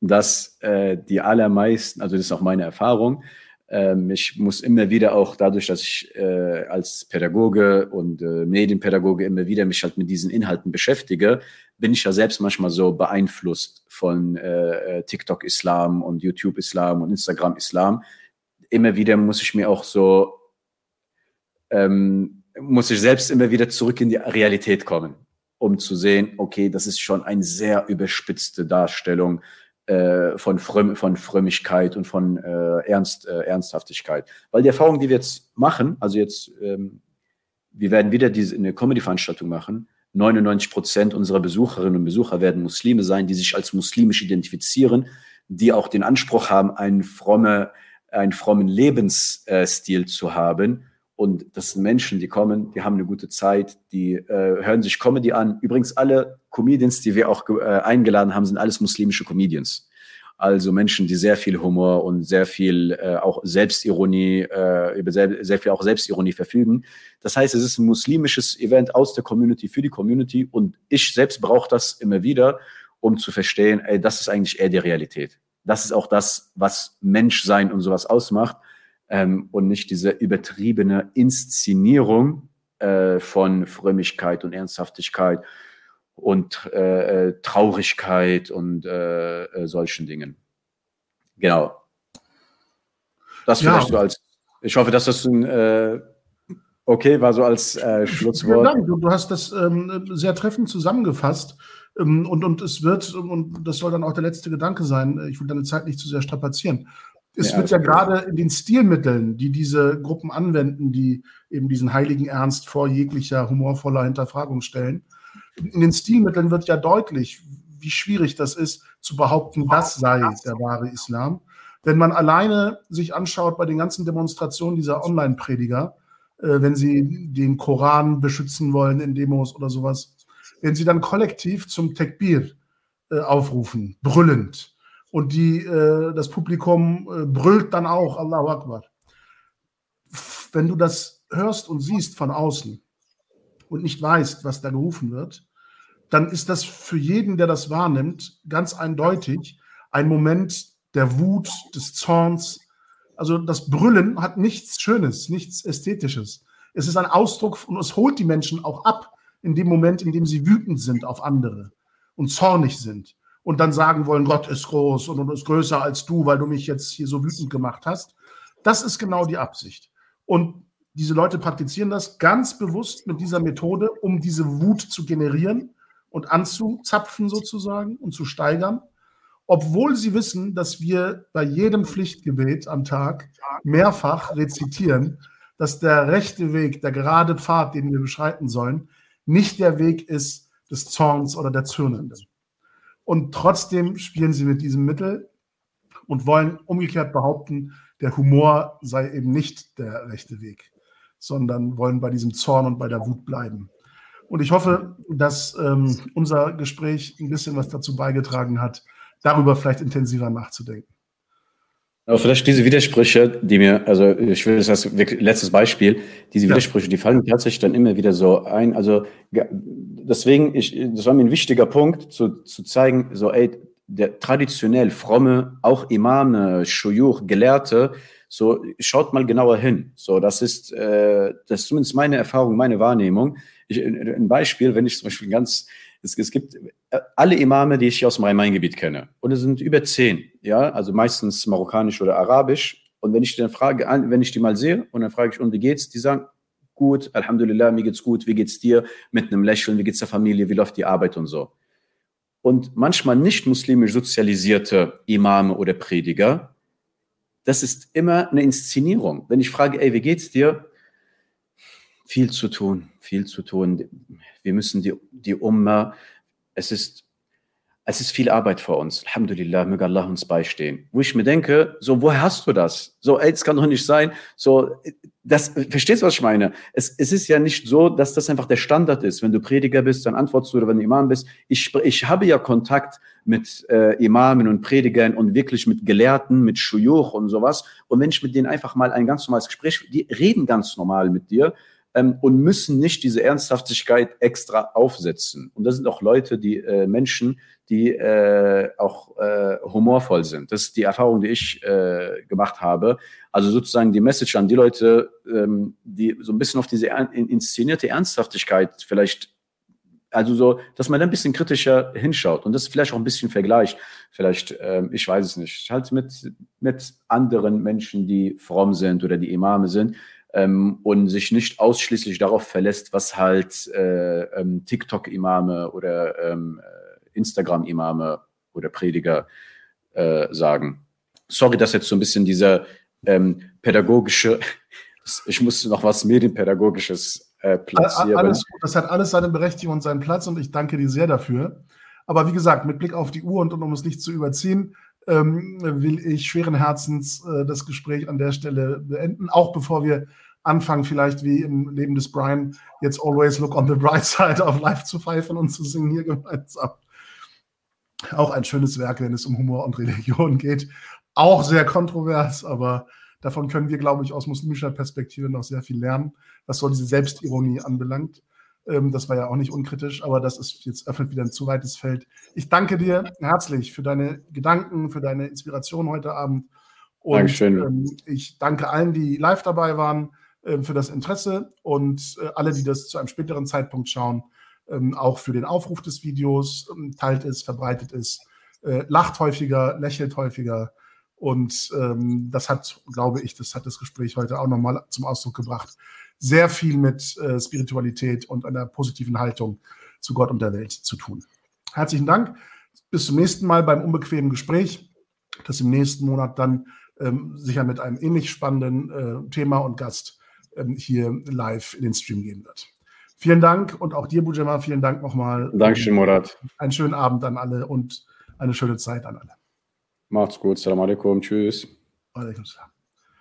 dass äh, die allermeisten, also das ist auch meine Erfahrung, ähm, ich muss immer wieder auch dadurch, dass ich äh, als Pädagoge und äh, Medienpädagoge immer wieder mich halt mit diesen Inhalten beschäftige, bin ich ja selbst manchmal so beeinflusst von äh, TikTok-Islam und YouTube-Islam und Instagram-Islam. Immer wieder muss ich mir auch so, ähm, muss ich selbst immer wieder zurück in die Realität kommen, um zu sehen, okay, das ist schon eine sehr überspitzte Darstellung äh, von, Frömm, von Frömmigkeit und von äh, Ernst, äh, Ernsthaftigkeit. Weil die Erfahrung, die wir jetzt machen, also jetzt, ähm, wir werden wieder diese, eine Comedy-Veranstaltung machen, 99 Prozent unserer Besucherinnen und Besucher werden Muslime sein, die sich als muslimisch identifizieren, die auch den Anspruch haben, einen, fromme, einen frommen Lebensstil zu haben. Und das sind Menschen, die kommen, die haben eine gute Zeit, die äh, hören sich Comedy an. Übrigens, alle Comedians, die wir auch äh, eingeladen haben, sind alles muslimische Comedians. Also Menschen, die sehr viel Humor und sehr viel äh, auch Selbstironie, äh, über sehr, sehr viel auch Selbstironie verfügen. Das heißt, es ist ein muslimisches Event aus der Community für die Community und ich selbst brauche das immer wieder, um zu verstehen, ey, das ist eigentlich eher die Realität. Das ist auch das, was Menschsein und sowas ausmacht ähm, und nicht diese übertriebene Inszenierung äh, von Frömmigkeit und Ernsthaftigkeit und äh, äh Traurigkeit und äh, äh, solchen Dingen. Genau. Das ja. vielleicht so als, ich hoffe, dass das ein äh, okay war, so als Schlusswort. Ja, du, du, hast das ähm, sehr treffend zusammengefasst. Ähm, und, und es wird, und das soll dann auch der letzte Gedanke sein, ich will deine Zeit nicht zu sehr strapazieren. Es ja, wird ja gerade in den Stilmitteln, die diese Gruppen anwenden, die eben diesen heiligen Ernst vor jeglicher humorvoller Hinterfragung stellen, in den Stilmitteln wird ja deutlich, wie schwierig das ist, zu behaupten, das sei der wahre Islam. Wenn man alleine sich anschaut bei den ganzen Demonstrationen dieser Online-Prediger, äh, wenn sie den Koran beschützen wollen in Demos oder sowas, wenn sie dann kollektiv zum Tekbir äh, aufrufen, brüllend, und die, äh, das Publikum äh, brüllt dann auch Allahu Akbar. Wenn du das hörst und siehst von außen und nicht weißt, was da gerufen wird, dann ist das für jeden, der das wahrnimmt, ganz eindeutig ein Moment der Wut, des Zorns. Also das Brüllen hat nichts Schönes, nichts Ästhetisches. Es ist ein Ausdruck und es holt die Menschen auch ab in dem Moment, in dem sie wütend sind auf andere und zornig sind und dann sagen wollen, Gott ist groß und, ist größer als du, weil du mich jetzt hier so wütend gemacht hast. Das ist genau die Absicht. Und diese Leute praktizieren das ganz bewusst mit dieser Methode, um diese Wut zu generieren und anzuzapfen sozusagen und zu steigern, obwohl sie wissen, dass wir bei jedem Pflichtgebet am Tag mehrfach rezitieren, dass der rechte Weg, der gerade Pfad, den wir beschreiten sollen, nicht der Weg ist des Zorns oder der Zürnenden. Und trotzdem spielen sie mit diesem Mittel und wollen umgekehrt behaupten, der Humor sei eben nicht der rechte Weg, sondern wollen bei diesem Zorn und bei der Wut bleiben. Und ich hoffe, dass ähm, unser Gespräch ein bisschen was dazu beigetragen hat, darüber vielleicht intensiver nachzudenken. Aber vielleicht diese Widersprüche, die mir, also ich will das als letztes Beispiel, diese ja. Widersprüche, die fallen mir tatsächlich dann immer wieder so ein. Also deswegen, ich, das war mir ein wichtiger Punkt, zu, zu zeigen, so, ey, der traditionell fromme, auch Imame, Shuyuch, Gelehrte, so schaut mal genauer hin. So, das ist, äh, das ist zumindest meine Erfahrung, meine Wahrnehmung. Ich, ein Beispiel, wenn ich zum Beispiel ganz es, es gibt äh, alle Imame, die ich aus dem Rhein-Main-Gebiet kenne. Und es sind über zehn, ja, also meistens marokkanisch oder arabisch. Und wenn ich die dann frage, wenn ich die mal sehe und dann frage ich, und wie geht's? Die sagen, gut, Alhamdulillah, mir geht's gut, wie geht's dir? Mit einem Lächeln, wie geht's der Familie, wie läuft die Arbeit und so. Und manchmal nicht muslimisch sozialisierte Imame oder Prediger, das ist immer eine Inszenierung. Wenn ich frage, ey, wie geht's dir? Viel zu tun, viel zu tun. Wir müssen die, die Umma, es ist, es ist viel Arbeit vor uns. Alhamdulillah, möge Allah uns beistehen. Wo ich mir denke, so, woher hast du das? So, ey, es kann doch nicht sein. So, das, verstehst du, was ich meine? Es, es ist ja nicht so, dass das einfach der Standard ist. Wenn du Prediger bist, dann antwortest du, oder wenn du Imam bist. Ich, ich habe ja Kontakt mit äh, Imamen und Predigern und wirklich mit Gelehrten, mit Shuyuch und sowas. Und wenn ich mit denen einfach mal ein ganz normales Gespräch, die reden ganz normal mit dir ähm, und müssen nicht diese Ernsthaftigkeit extra aufsetzen. Und das sind auch Leute, die äh, Menschen, die äh, auch äh, humorvoll sind. Das ist die Erfahrung, die ich äh, gemacht habe. Also sozusagen die Message an die Leute, ähm, die so ein bisschen auf diese inszenierte Ernsthaftigkeit vielleicht also so, dass man da ein bisschen kritischer hinschaut und das vielleicht auch ein bisschen vergleicht. Vielleicht, ähm, ich weiß es nicht, halt mit, mit anderen Menschen, die fromm sind oder die Imame sind, ähm, und sich nicht ausschließlich darauf verlässt, was halt äh, ähm, TikTok-Imame oder ähm, äh, Instagram-Imame oder Prediger äh, sagen. Sorry, dass jetzt so ein bisschen dieser ähm, pädagogische, ich musste noch was Medienpädagogisches äh, platzieren. Alles das hat alles seine Berechtigung und seinen Platz und ich danke dir sehr dafür. Aber wie gesagt, mit Blick auf die Uhr und um es nicht zu überziehen, ähm, will ich schweren Herzens äh, das Gespräch an der Stelle beenden, auch bevor wir anfangen, vielleicht wie im Leben des Brian, jetzt Always Look on the Bright Side auf live zu pfeifen und zu singen hier gemeinsam. Auch ein schönes Werk, wenn es um Humor und Religion geht. Auch sehr kontrovers, aber davon können wir, glaube ich, aus muslimischer Perspektive noch sehr viel lernen, was so diese Selbstironie anbelangt. Ähm, das war ja auch nicht unkritisch, aber das ist jetzt öffnet wieder ein zu weites Feld. Ich danke dir herzlich für deine Gedanken, für deine Inspiration heute Abend. Und Dankeschön. Ähm, ich danke allen, die live dabei waren, äh, für das Interesse und äh, alle, die das zu einem späteren Zeitpunkt schauen, ähm, auch für den Aufruf des Videos, ähm, teilt es, verbreitet es, äh, lacht häufiger, lächelt häufiger. Und ähm, das hat, glaube ich, das hat das Gespräch heute auch nochmal zum Ausdruck gebracht, sehr viel mit äh, Spiritualität und einer positiven Haltung zu Gott und der Welt zu tun. Herzlichen Dank. Bis zum nächsten Mal beim unbequemen Gespräch, das im nächsten Monat dann ähm, sicher mit einem ähnlich spannenden äh, Thema und Gast ähm, hier live in den Stream gehen wird. Vielen Dank und auch dir, Bujema, vielen Dank nochmal. Dankeschön, Murat. Einen schönen Abend an alle und eine schöne Zeit an alle. Macht's gut. Salam alaikum. Tschüss. Alaikum salam.